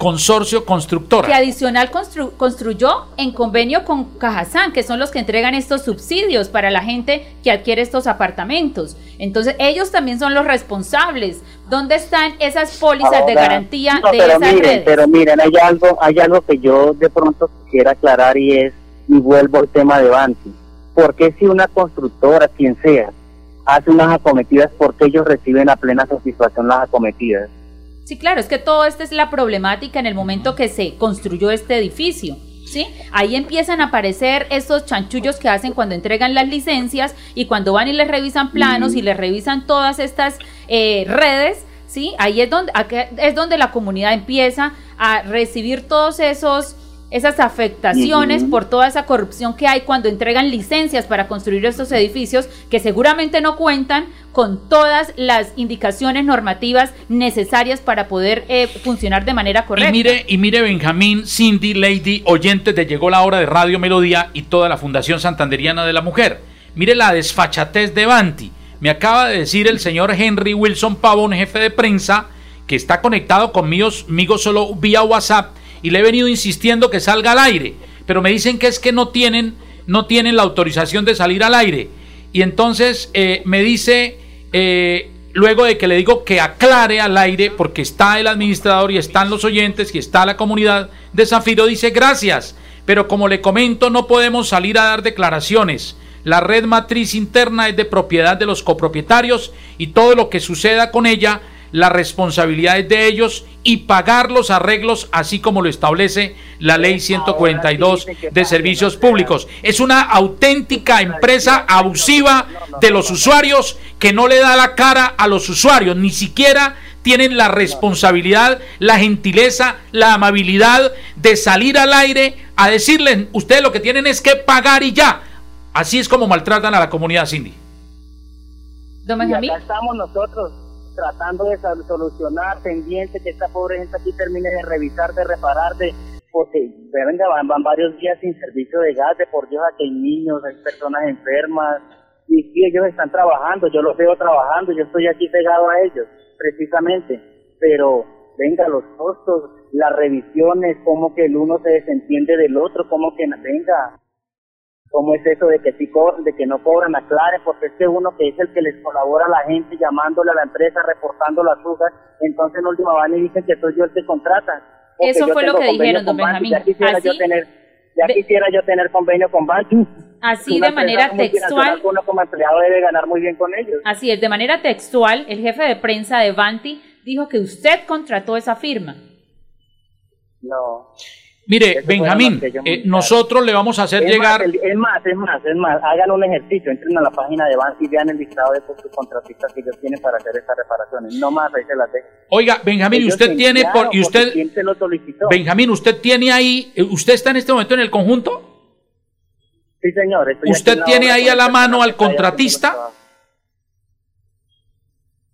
consorcio constructora. Que adicional construyó en convenio con Cajazán, que son los que entregan estos subsidios para la gente que adquiere estos apartamentos. Entonces, ellos también son los responsables. ¿Dónde están esas pólizas de garantía de esas redes? Pero miren, hay algo, hay algo que yo de pronto quisiera aclarar y es, y vuelvo al tema de Banti. ¿Por qué si una constructora, quien sea, hace unas acometidas, por qué ellos reciben a plena satisfacción las acometidas? Sí, claro, es que todo esto es la problemática en el momento que se construyó este edificio. ¿Sí? Ahí empiezan a aparecer estos chanchullos que hacen cuando entregan las licencias y cuando van y les revisan planos y les revisan todas estas eh, redes, ¿sí? Ahí es donde, es donde la comunidad empieza a recibir todos esos esas afectaciones por toda esa corrupción que hay cuando entregan licencias para construir estos edificios que seguramente no cuentan con todas las indicaciones normativas necesarias para poder eh, funcionar de manera correcta. Y mire, y mire Benjamín, Cindy, Lady, oyentes de Llegó la Hora de Radio Melodía y toda la Fundación Santanderiana de la Mujer. Mire la desfachatez de Banti. Me acaba de decir el señor Henry Wilson Pavón, jefe de prensa, que está conectado conmigo, conmigo solo vía WhatsApp y le he venido insistiendo que salga al aire, pero me dicen que es que no tienen, no tienen la autorización de salir al aire. Y entonces eh, me dice, eh, luego de que le digo que aclare al aire, porque está el administrador y están los oyentes y está la comunidad de Zafiro, dice gracias, pero como le comento no podemos salir a dar declaraciones. La red matriz interna es de propiedad de los copropietarios y todo lo que suceda con ella, la responsabilidad es de ellos y pagar los arreglos así como lo establece la ley 142 de servicios públicos. Es una auténtica empresa abusiva de los usuarios que no le da la cara a los usuarios, ni siquiera tienen la responsabilidad, la gentileza, la amabilidad de salir al aire a decirles, ustedes lo que tienen es que pagar y ya. Así es como maltratan a la comunidad Cindy. Y acá estamos nosotros tratando de solucionar, pendiente que esta pobre gente aquí termine de revisar, de reparar, de porque venga, van, van, varios días sin servicio de gas, de por Dios, aquí hay niños, hay personas enfermas, y sí, ellos están trabajando, yo los veo trabajando, yo estoy aquí pegado a ellos, precisamente, pero venga, los costos, las revisiones, como que el uno se desentiende del otro, como que venga, ¿Cómo es eso de que sí cobran, de que no cobran? Aclaren, porque es que uno que es el que les colabora a la gente, llamándole a la empresa, reportando las fugas, entonces en última van y dicen que soy yo el que contrata. Eso fue lo que dijeron, don Benjamín. Ya quisiera, yo tener, ya quisiera yo tener convenio con Banco. Así de manera textual. Uno como empleado debe ganar muy bien con ellos. Así es, de manera textual, el jefe de prensa de Banti dijo que usted contrató esa firma. No. Mire, Benjamín, eh, nosotros le vamos a hacer llegar... es más, es más, es más, hagan un ejercicio, entren a la página de Bank y vean el listado de contratistas que ellos tienen para hacer estas reparaciones. No más, ahí se las dejo. Oiga, Benjamín, usted tiene... Por, y usted, Benjamín, ¿usted tiene ahí... Eh, ¿Usted está en este momento en el conjunto? Sí, señor. ¿Usted tiene ahí a la mano al contratista?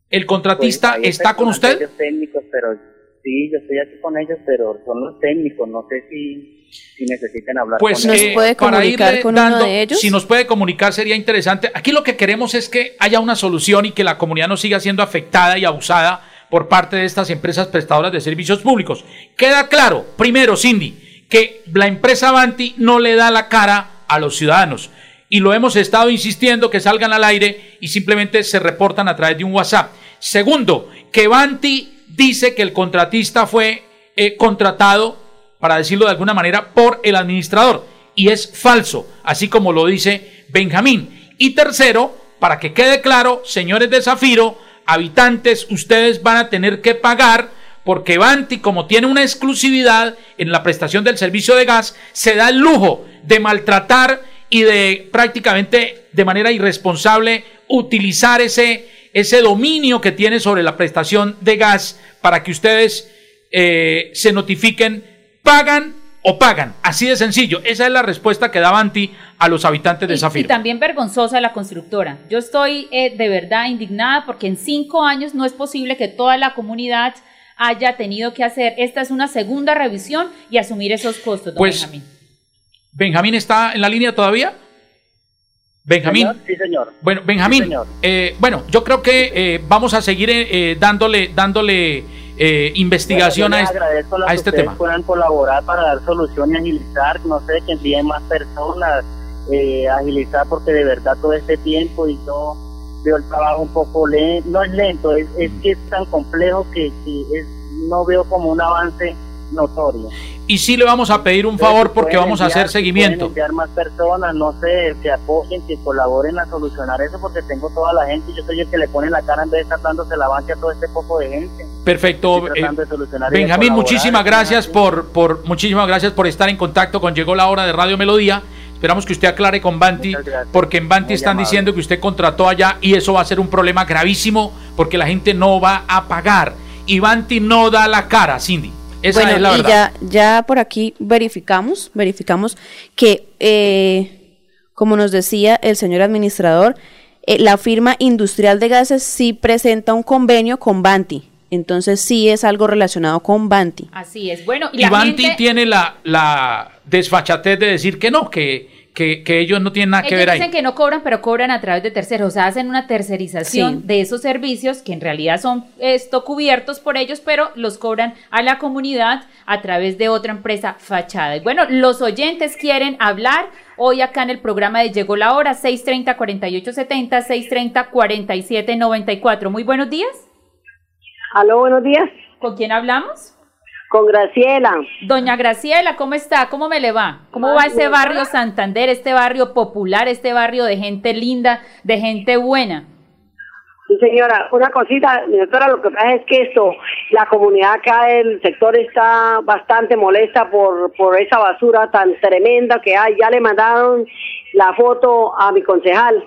¿El contratista está con usted? técnicos, pero Sí, yo estoy aquí con ellos, pero son los técnicos, no sé si, si necesitan hablar pues, con ellos. puede comunicar con uno de ellos? Si nos puede comunicar sería interesante. Aquí lo que queremos es que haya una solución y que la comunidad no siga siendo afectada y abusada por parte de estas empresas prestadoras de servicios públicos. Queda claro, primero, Cindy, que la empresa Avanti no le da la cara a los ciudadanos. Y lo hemos estado insistiendo que salgan al aire y simplemente se reportan a través de un WhatsApp. Segundo, que Avanti dice que el contratista fue eh, contratado, para decirlo de alguna manera, por el administrador. Y es falso, así como lo dice Benjamín. Y tercero, para que quede claro, señores de Zafiro, habitantes, ustedes van a tener que pagar porque Banti, como tiene una exclusividad en la prestación del servicio de gas, se da el lujo de maltratar y de prácticamente de manera irresponsable utilizar ese ese dominio que tiene sobre la prestación de gas para que ustedes eh, se notifiquen, pagan o pagan. Así de sencillo. Esa es la respuesta que da Banti a los habitantes de Zafiro. Y también vergonzosa la constructora. Yo estoy eh, de verdad indignada porque en cinco años no es posible que toda la comunidad haya tenido que hacer. Esta es una segunda revisión y asumir esos costos, don pues, Benjamín. ¿Benjamín está en la línea todavía? Benjamín. Sí, señor. Bueno, Benjamín. Eh, bueno, yo creo que eh, vamos a seguir eh, dándole, dándole investigación a, este, a este tema. puedan colaborar para dar solución y agilizar, no sé, que envíen más personas, agilizar, porque de verdad todo este tiempo y yo veo el trabajo un poco lento, no es lento, es, es que es tan complejo que, es, no veo como un avance notorio. Y sí le vamos a pedir un favor porque vamos a hacer seguimiento. enviar más personas, no sé, que apoyen, que colaboren a solucionar eso porque tengo toda la gente y yo soy el que le pone la cara en vez de estar dándose la banca a todo este poco de gente. Perfecto. Eh, Benjamín, muchísimas gracias por, por muchísimas gracias por estar en contacto con Llegó la hora de Radio Melodía. Esperamos que usted aclare con Banti, porque en Banti Muy están diciendo que usted contrató allá y eso va a ser un problema gravísimo porque la gente no va a pagar. Y Banti no da la cara, Cindy. Esa bueno, es la y verdad. ya, ya por aquí verificamos, verificamos que, eh, como nos decía el señor administrador, eh, la firma industrial de gases sí presenta un convenio con Banti. Entonces sí es algo relacionado con Banti. Así es. Bueno, y Y la Banti gente- tiene la, la desfachatez de decir que no, que, que, que ellos no tienen nada que ver ahí. dicen que no cobran, pero cobran a través de terceros. O sea, hacen una tercerización Sí. de esos servicios que en realidad son esto cubiertos por ellos, pero los cobran a la comunidad a través de otra empresa fachada. Y bueno, los oyentes quieren hablar hoy acá en el programa de Llegó la Hora, 630-4870, 630-4794. Muy buenos días. Aló, buenos días. ¿Con quién hablamos? Con Graciela. Doña Graciela, ¿cómo está? ¿Cómo me le va? ¿Cómo va ese barrio Santander, este barrio popular, este barrio de gente linda, de gente buena? Sí, señora, una cosita, mi doctora, lo que pasa es que esto, la comunidad acá del sector está bastante molesta por, por esa basura tan tremenda que hay. Ya le mandaron la foto a mi concejal.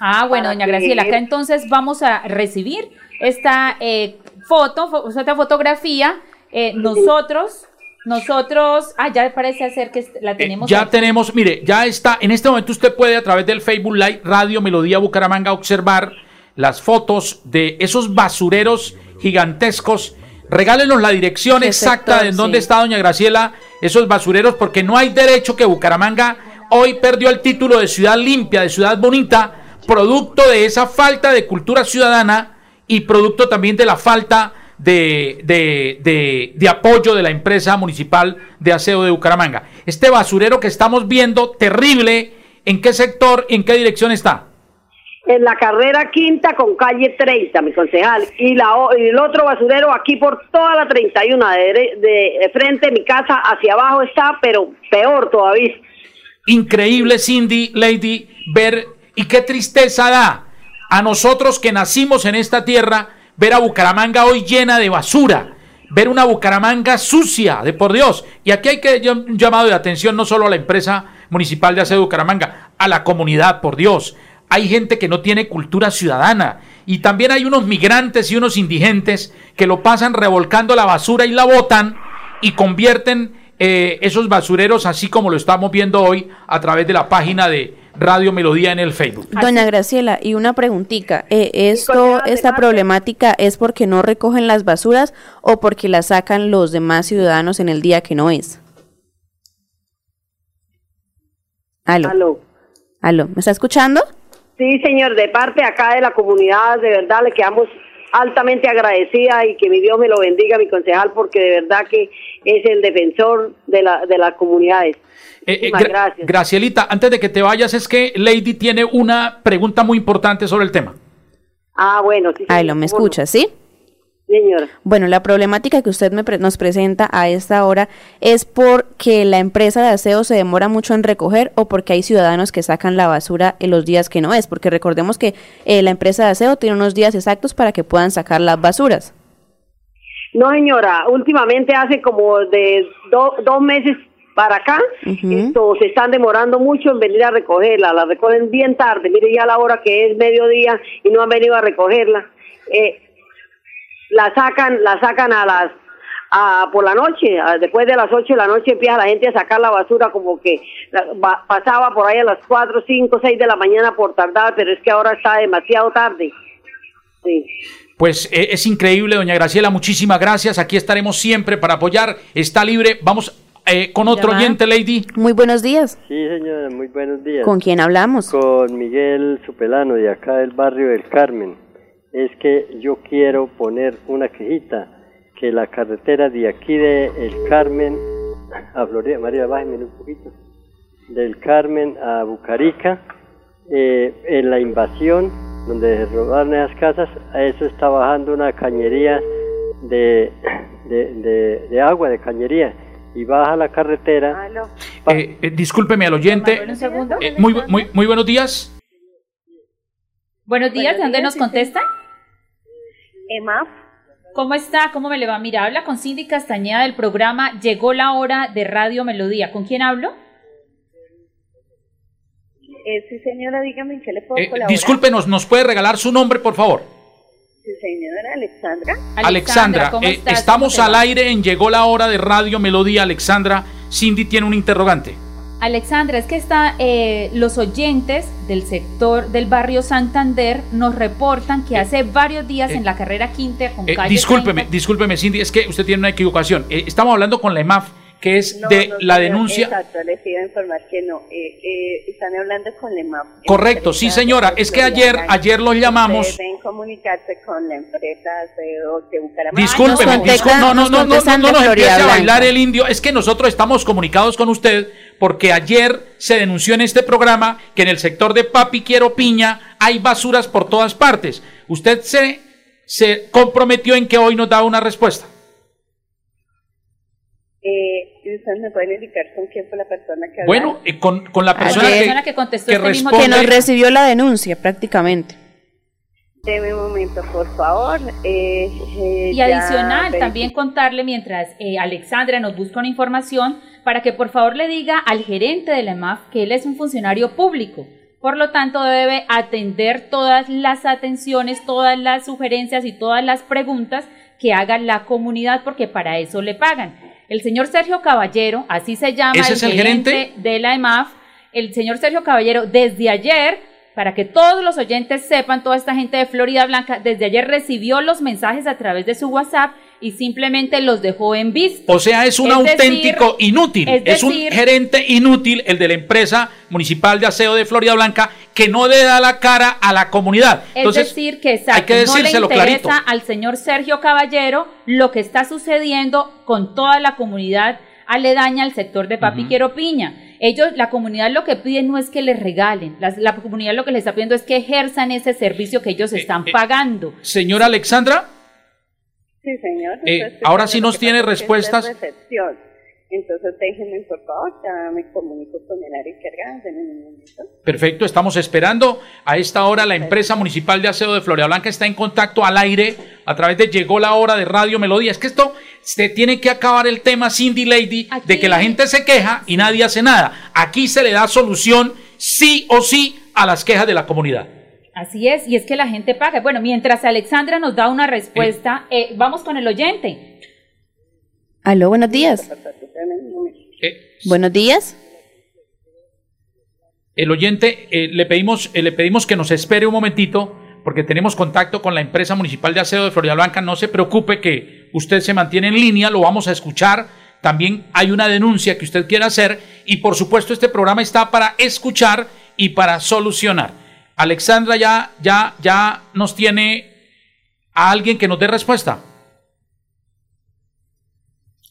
Ah, bueno, doña Graciela, acá entonces vamos a recibir esta eh, foto, fo- esta fotografía. Eh, nosotros, nosotros, ah, ya parece ser que la Eh, tenemos. ya aquí. tenemos, mire, ya está, en este momento usted puede a través del Facebook Live Radio Melodía Bucaramanga observar las fotos de esos basureros gigantescos. Regálenos la dirección ¿Qué exacta sector? de en dónde está doña Graciela, esos basureros, porque no hay derecho que Bucaramanga hoy perdió el título de ciudad limpia, de ciudad bonita, producto de esa falta de cultura ciudadana y producto también de la falta de, de, de- de apoyo de la empresa municipal de aseo de Bucaramanga. Este basurero que estamos viendo, terrible, ¿en qué sector, en qué dirección está? En la carrera quinta con calle 30, mi concejal. Y, la, y el otro basurero aquí por toda la 31, de, dere- de, de frente de mi casa hacia abajo está, pero peor todavía. Increíble, Cindy, Lady, ver, y qué tristeza da a nosotros que nacimos en esta tierra, ver a Bucaramanga hoy llena de basura, ver una Bucaramanga sucia, de por Dios. Y aquí hay que un llamado de atención no solo a la empresa municipal de aseo de Bucaramanga, a la comunidad, por Dios. Hay gente que no tiene cultura ciudadana y también hay unos migrantes y unos indigentes que lo pasan revolcando la basura y la botan y convierten eh, esos basureros así como lo estamos viendo hoy a través de la página de Radio Melodía en el Facebook. Doña Graciela, y una preguntita, eh, ¿esto, esta problemática es porque no recogen las basuras o porque las sacan los demás ciudadanos en el día que no es? Aló, Aló. aló, ¿me está escuchando? Sí, señor, de parte acá de la comunidad, de verdad le quedamos altamente agradecida y que mi Dios me lo bendiga, mi concejal, porque de verdad que es el defensor de, la, de las comunidades. Eh, eh, Gra- gracias. Gracielita, antes de que te vayas, es que Lady tiene una pregunta muy importante sobre el tema. Ah, bueno, sí. Aló, ¿me ¿cómo no? escucha, sí? Señora. Bueno, la problemática que usted me pre- nos presenta a esta hora es porque la empresa de aseo se demora mucho en recoger o porque hay ciudadanos que sacan la basura en los días que no es, porque recordemos que eh, la empresa de aseo tiene unos días exactos para que puedan sacar las basuras. No, señora, últimamente hace como de do- dos meses para acá, esto, se están demorando mucho en venir a recogerla, la recogen bien tarde, mire ya la hora que es mediodía y no han venido a recogerla. Eh, la sacan, la sacan a las a, por la noche, a- después de las 8 de la noche empieza la gente a sacar la basura como que la- va- pasaba por ahí a las 4, 5, 6 de la mañana por tardar, pero es que ahora está demasiado tarde. Sí. Pues eh, es increíble, doña Graciela, muchísimas gracias. Aquí estaremos siempre para apoyar. Está libre. Vamos eh, con otro Llamada. oyente, Lady. Muy buenos días. Sí, señora, muy buenos días. ¿Con quién hablamos? Con Miguel Supelano, de acá del barrio del Carmen. Es que yo quiero poner una quejita, que la carretera de aquí de El Carmen a Florida, María, bájeme un poquito, del Carmen a Bucarica, eh, en la invasión, donde se robaron esas casas, a eso está bajando una cañería de, de, de- de agua, de cañería, y baja la carretera. Eh, eh, discúlpeme al oyente. Un segundo. Eh, muy, muy, muy buenos días. Buenos días, ¿de dónde nos contesta? Emma. ¿Cómo está? ¿Cómo me le va? Mira, habla con Cindy Castañeda del programa Llegó la hora de Radio Melodía. ¿Con quién hablo? Eh, sí, señora, dígame en qué le puedo Eh, colaborar. discúlpenos, ¿nos puede regalar su nombre, por favor? Sí, señora Alexandra. Alexandra, ¿cómo eh, estás? estamos ¿Cómo te al aire en Llegó la Hora de Radio Melodía. Alexandra, Cindy tiene un interrogante. Alexandra, es que está, eh, los oyentes del sector del barrio Santander nos reportan que hace varios días eh, en la carrera quinta con Eh, calle discúlpeme, 30, discúlpeme, Cindy, es que usted tiene una equivocación. Eh, estamos hablando con la EMAF, que es No, de no, la denuncia. Exacto, les iba a informar que no. Eh, eh, están hablando con la EMAP. Correcto, sí, señora. Es que ayer, ayer los llamamos. Deben comunicarse con la empresa de, de Bucaramanga. Discú- contestan- no, no, no, no, nos empiece a bailar el indio. Es que nosotros estamos comunicados con usted porque ayer se denunció en este programa que en el sector de Papi Quiero Piña hay basuras por todas partes. Usted se, se comprometió en que hoy nos daba una respuesta. Eh, ¿y ¿Ustedes me pueden indicar con quién fue la persona que habló? Bueno, eh, con, con la persona la Ayer. que, persona que contestó que este mismo responde- Que nos recibió la denuncia prácticamente. Deme un momento, por favor. Eh, eh, Y adicional, también contarle mientras eh, Alexandra nos busca una información para que por favor le diga al gerente de la EMAF que él es un funcionario público. Por lo tanto, debe atender todas las atenciones, todas las sugerencias y todas las preguntas que haga la comunidad porque para eso le pagan. El señor Sergio Caballero, así se llama ¿Ese es el gerente? de la EMAF, el señor Sergio Caballero, desde ayer, para que todos los oyentes sepan, toda esta gente de Florida Blanca, desde ayer recibió los mensajes a través de su WhatsApp y simplemente los dejó en visto. O sea, es un Es auténtico decir- inútil. Es, es un gerente inútil, el de la empresa municipal de aseo de Florida Blanca, que no le da la cara a la comunidad. Es Entonces, decir, que hay exacto, que no le decírselo interesa clarito. al señor Sergio Caballero lo que está sucediendo con toda la comunidad aledaña al sector de Papi Quiero Piña. Ellos, la comunidad lo que pide no es que les regalen, la, la comunidad lo que les está pidiendo es que ejerzan ese servicio que ellos están eh, pagando. Señora Alexandra, Sí, señor. Eh, ahora sí nos tiene respuestas. recepción. Entonces déjenme, por favor, ya me comunico con el área encargada. Denme un momento. perfecto, estamos esperando. A esta hora la empresa municipal de aseo de Florida Blanca está en contacto al aire a través de Llegó la hora de Radio Melodía. Es que esto se tiene que acabar el tema Cindy Lady de que la gente se queja y nadie hace nada. Aquí se le da solución sí o sí a las quejas de la comunidad. Así es, y es que la gente paga. Bueno, mientras Alexandra nos da una respuesta, eh, vamos con el oyente. Aló, buenos días. Eh, Buenos días. el oyente, eh, le, pedimos, eh, le pedimos que nos espere un momentito porque tenemos contacto con la empresa municipal de aseo de Florida Blanca. No se preocupe que usted se mantiene en línea, lo vamos a escuchar. También hay una denuncia que usted quiere hacer y por supuesto este programa está para escuchar y para solucionar. Alexandra ya, ya, ya nos tiene a alguien que nos dé respuesta.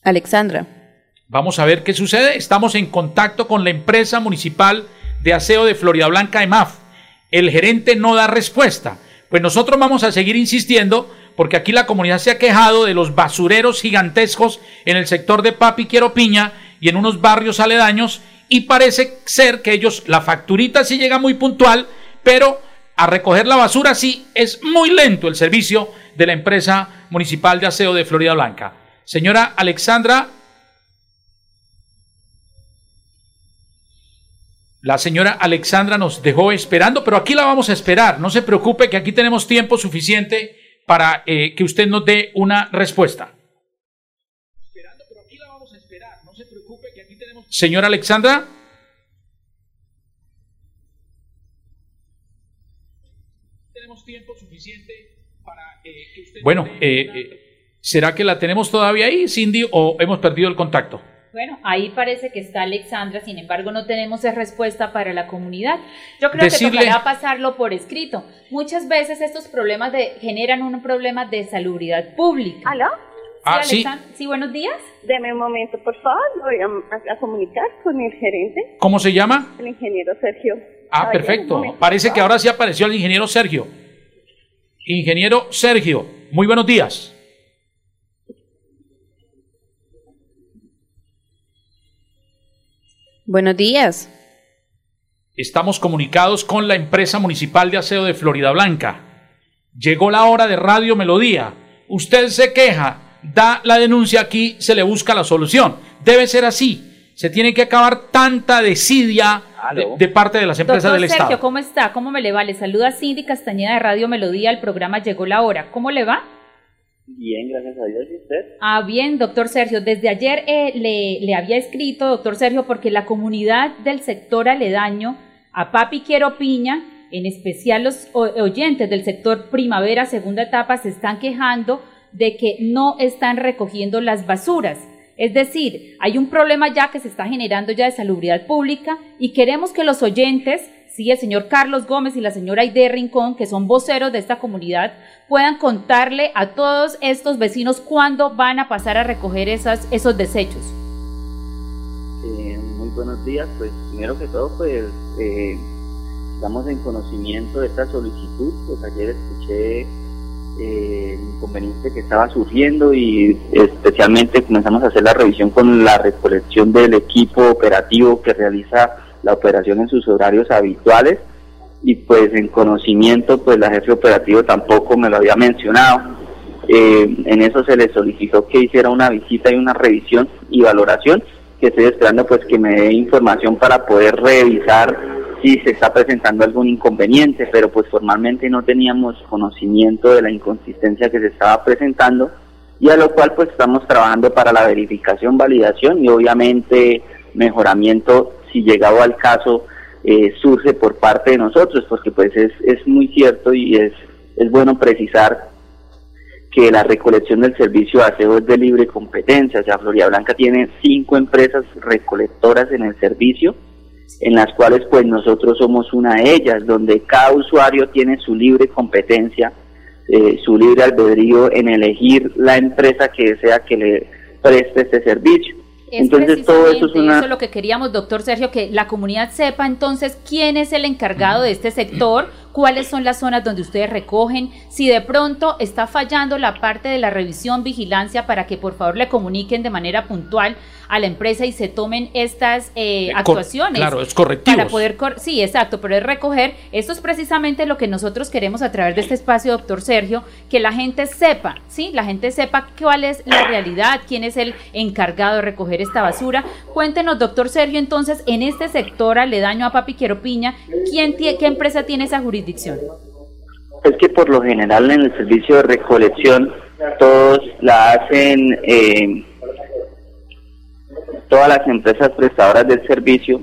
Alexandra. Vamos a ver qué sucede. Estamos en contacto con la empresa municipal de aseo de Florida Blanca, EMAF. El gerente no da respuesta. Pues nosotros vamos a seguir insistiendo porque aquí la comunidad se ha quejado de los basureros gigantescos en el sector de Papi Quiero Piña y en unos barrios aledaños y parece ser que ellos, la facturita sí llega muy puntual, pero a recoger la basura sí es muy lento el servicio de la empresa municipal de aseo de Florida Blanca. Señora Alexandra, La señora Alexandra nos dejó esperando, pero aquí la vamos a esperar. No se preocupe que aquí tenemos tiempo suficiente para eh, que usted nos dé una respuesta. Esperando, pero suficiente para eh, que usted. Bueno, eh, eh, ¿será que la tenemos todavía ahí, Cindy, o hemos perdido el contacto? Bueno, ahí parece que está Alexandra, sin embargo no tenemos esa respuesta para la comunidad. Yo creo Decirle- que tocará pasarlo por escrito. Muchas veces estos problemas de, generan un problema de salubridad pública. ¿Aló? Ah, sí. Sí, buenos días. Deme un momento, por favor. Voy a, a- comunicar con el gerente, ¿Cómo se llama? el ingeniero Sergio. Ah, Caballero, perfecto. momento, Parece que ahora sí apareció el ingeniero Sergio. Ingeniero Sergio, muy buenos días. Buenos días. Estamos comunicados con la empresa municipal de aseo de Florida Blanca. Llegó la hora de Radio Melodía. Usted se queja, da la denuncia aquí, se le busca la solución. Debe ser así. Se tiene que acabar tanta desidia de, de parte de las empresas Doctor del Sergio, Estado. ¿cómo está? ¿Cómo me le va? Le saluda Cindy Castañeda de Radio Melodía, el programa Llegó la Hora. ¿Cómo le va? Bien, gracias a Dios. ¿Y usted? Ah, bien, doctor Sergio. Desde ayer eh, le, le había escrito, doctor Sergio, porque la comunidad del sector aledaño a Papi Quiero Piña, en especial los oyentes del sector primavera, segunda etapa, se están quejando de que no están recogiendo las basuras. Es decir, hay un problema ya que se está generando ya de salubridad pública y queremos que los oyentes, sí, el señor Carlos Gómez y la señora Aide Rincón, que son voceros de esta comunidad, puedan contarle a todos estos vecinos cuándo van a pasar a recoger esos desechos. Eh, muy buenos días. Pues primero que todo, pues eh, estamos en conocimiento de esta solicitud. Pues ayer escuché el inconveniente que estaba surgiendo y especialmente comenzamos a hacer la revisión con la recolección del equipo operativo que realiza la operación en sus horarios habituales y pues en conocimiento pues la jefe operativo tampoco me lo había mencionado. Eh, en eso se le solicitó que hiciera una visita y una revisión y valoración que estoy esperando pues que me dé información para poder revisar si se está presentando algún inconveniente, pero pues formalmente no teníamos conocimiento de la inconsistencia que se estaba presentando y a lo cual pues estamos trabajando para la verificación, validación y obviamente mejoramiento si llegado al caso eh, surge por parte de nosotros, porque pues es, es muy cierto y es, es bueno precisar que la recolección del servicio de aseo es de libre competencia, o sea, Florida Blanca tiene cinco empresas recolectoras en el servicio, en las cuales pues nosotros somos una de ellas, donde cada usuario tiene su libre competencia, eh, su libre albedrío en elegir la empresa que desea que le preste este servicio. Es Entonces todo eso es una... eso lo que queríamos, doctor Sergio, que la comunidad sepa entonces quién es el encargado de este sector, cuáles son las zonas donde ustedes recogen, si de pronto está fallando la parte de la revisión, vigilancia, para que por favor le comuniquen de manera puntual a la empresa y se tomen estas eh, Eh, actuaciones. claro, es correctivos. Para poder, cor- sí, exacto, pero es recoger, esto es precisamente lo que nosotros queremos a través de este espacio, doctor Sergio, que la gente sepa, ¿sí? La gente sepa cuál es la realidad, quién es el encargado de recoger esta basura. Cuéntenos, doctor Sergio, entonces, en este sector aledaño a Papi Quiero Piña, ¿quién ¿qué empresa tiene esa jurisdicción? Es que por lo general en el servicio de recolección todos la hacen, eh, todas las empresas prestadoras del servicio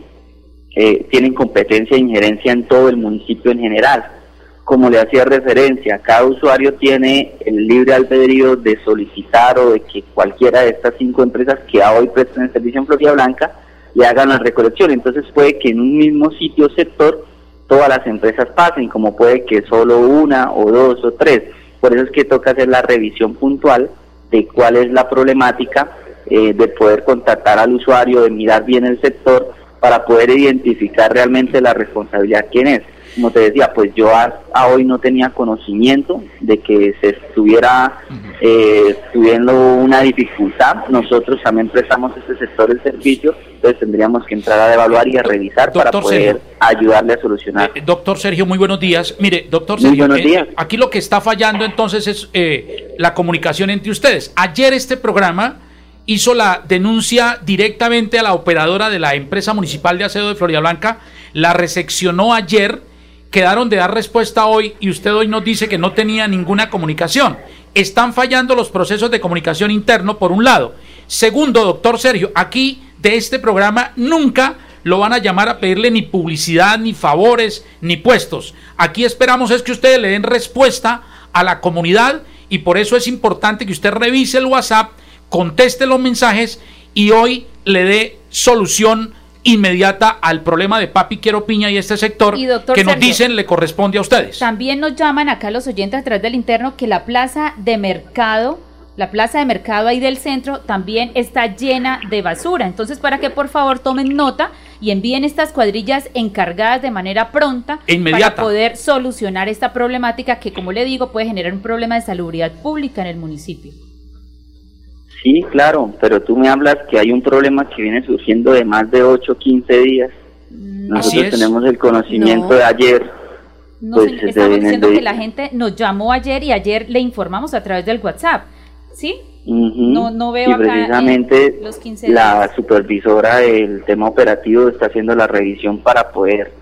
eh, tienen competencia e injerencia en todo el municipio en general. Como le hacía referencia, cada usuario tiene el libre albedrío de solicitar o de que cualquiera de estas cinco empresas que hoy prestan el servicio en Florida Blanca le hagan la recolección. Entonces puede que en un mismo sitio o sector todas las empresas pasen, como puede que solo una o dos o tres. Por eso es que toca hacer la revisión puntual de cuál es la problemática, eh, de poder contactar al usuario, de mirar bien el sector para poder identificar realmente la responsabilidad quién es. Como te decía, pues yo a, a hoy no tenía conocimiento de que se estuviera eh, tuviendo una dificultad. Nosotros también prestamos este sector el servicio, entonces tendríamos que entrar a evaluar y a revisar para poder Sergio. ayudarle a solucionar. Eh, doctor Sergio, muy buenos días. Mire, doctor Muy Sergio, buenos eh, días. aquí lo que está fallando entonces es eh, la comunicación entre ustedes. Ayer este programa hizo la denuncia directamente a la operadora de la empresa municipal de aseo de Florida Blanca, la recepcionó ayer, quedaron de dar respuesta hoy y usted hoy nos dice que no tenía ninguna comunicación. Están fallando los procesos de comunicación interno, por un lado. Segundo, doctor Sergio, aquí de este programa nunca lo van a llamar a pedirle ni publicidad, ni favores, ni puestos. Aquí esperamos es que ustedes le den respuesta a la comunidad y por eso es importante que usted revise el WhatsApp, conteste los mensajes y hoy le dé solución inmediata al problema de Papi Quiero Piña y este sector Y, que nos Sergio, dicen le corresponde a ustedes. También nos llaman acá los oyentes a través del interno que la plaza de mercado, la plaza de mercado ahí del centro también está llena de basura. Entonces, para que por favor tomen nota y envíen estas cuadrillas encargadas de manera pronta E inmediata. para poder solucionar esta problemática que, como le digo, puede generar un problema de salubridad pública en el municipio. Sí, claro, pero tú me hablas que hay un problema que viene surgiendo de más de 8 o 15 días. Nosotros es. tenemos el conocimiento No. de ayer. No, Pues, señor, estamos diciendo de- que la gente nos llamó ayer y ayer le informamos a través del WhatsApp. ¿Sí? No, no veo y acá, precisamente los 15 la días. supervisora del tema operativo está haciendo la revisión para poder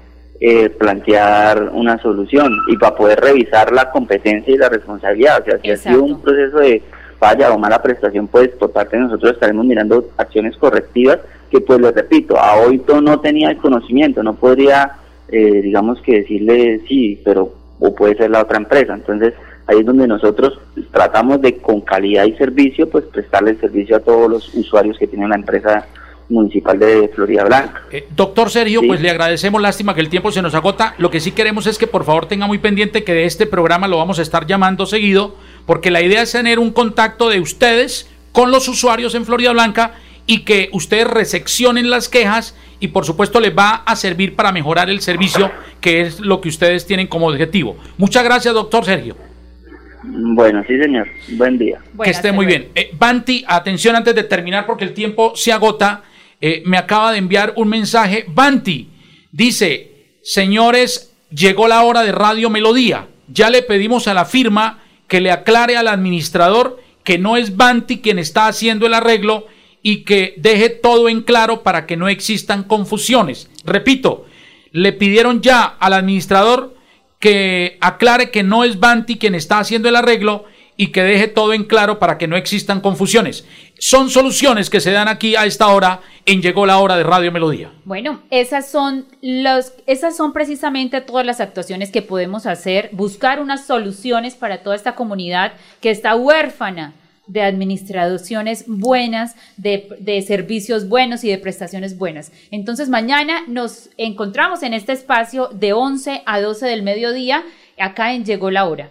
eh, plantear una solución y para poder revisar la competencia y la responsabilidad. O sea, si ha sido un proceso de falla o mala prestación, pues por parte de nosotros estaremos mirando acciones correctivas que, pues les repito, a Oito no tenía el conocimiento, no podría, eh, digamos que decirle sí, pero o puede ser la otra empresa. Entonces, ahí es donde nosotros tratamos de con calidad y servicio, pues prestarle el servicio a todos los usuarios que tienen la empresa municipal de Florida Blanca. Eh, doctor Sergio, Sí. pues le agradecemos, lástima que el tiempo se nos agota. Lo que sí queremos es que por favor tenga muy pendiente que de este programa lo vamos a estar llamando seguido, porque la idea es tener un contacto de ustedes con los usuarios en Florida Blanca y que ustedes reseccionen las quejas y por supuesto les va a servir para mejorar el servicio, que es lo que ustedes tienen como objetivo. Muchas gracias, doctor Sergio. Bueno, sí señor, buen día. que esté muy bien. Eh, Banti, atención antes de terminar porque el tiempo se agota. Eh, me acaba de enviar un mensaje. Banti dice, señores, llegó la hora de Radio Melodía. Ya le pedimos a la firma que le aclare al administrador que no es Banti quien está haciendo el arreglo y que deje todo en claro para que no existan confusiones. Repito, le pidieron ya al administrador que aclare que no es Banti quien está haciendo el arreglo y que deje todo en claro para que no existan confusiones. Son soluciones que se dan aquí a esta hora en Llegó la hora de Radio Melodía. Bueno, esas son los, esas son precisamente todas las actuaciones que podemos hacer, buscar unas soluciones para toda esta comunidad que está huérfana de administraciones buenas, de, de servicios buenos y de prestaciones buenas. Entonces mañana nos encontramos en este espacio de 11 a 12 del mediodía, acá en Llegó la hora.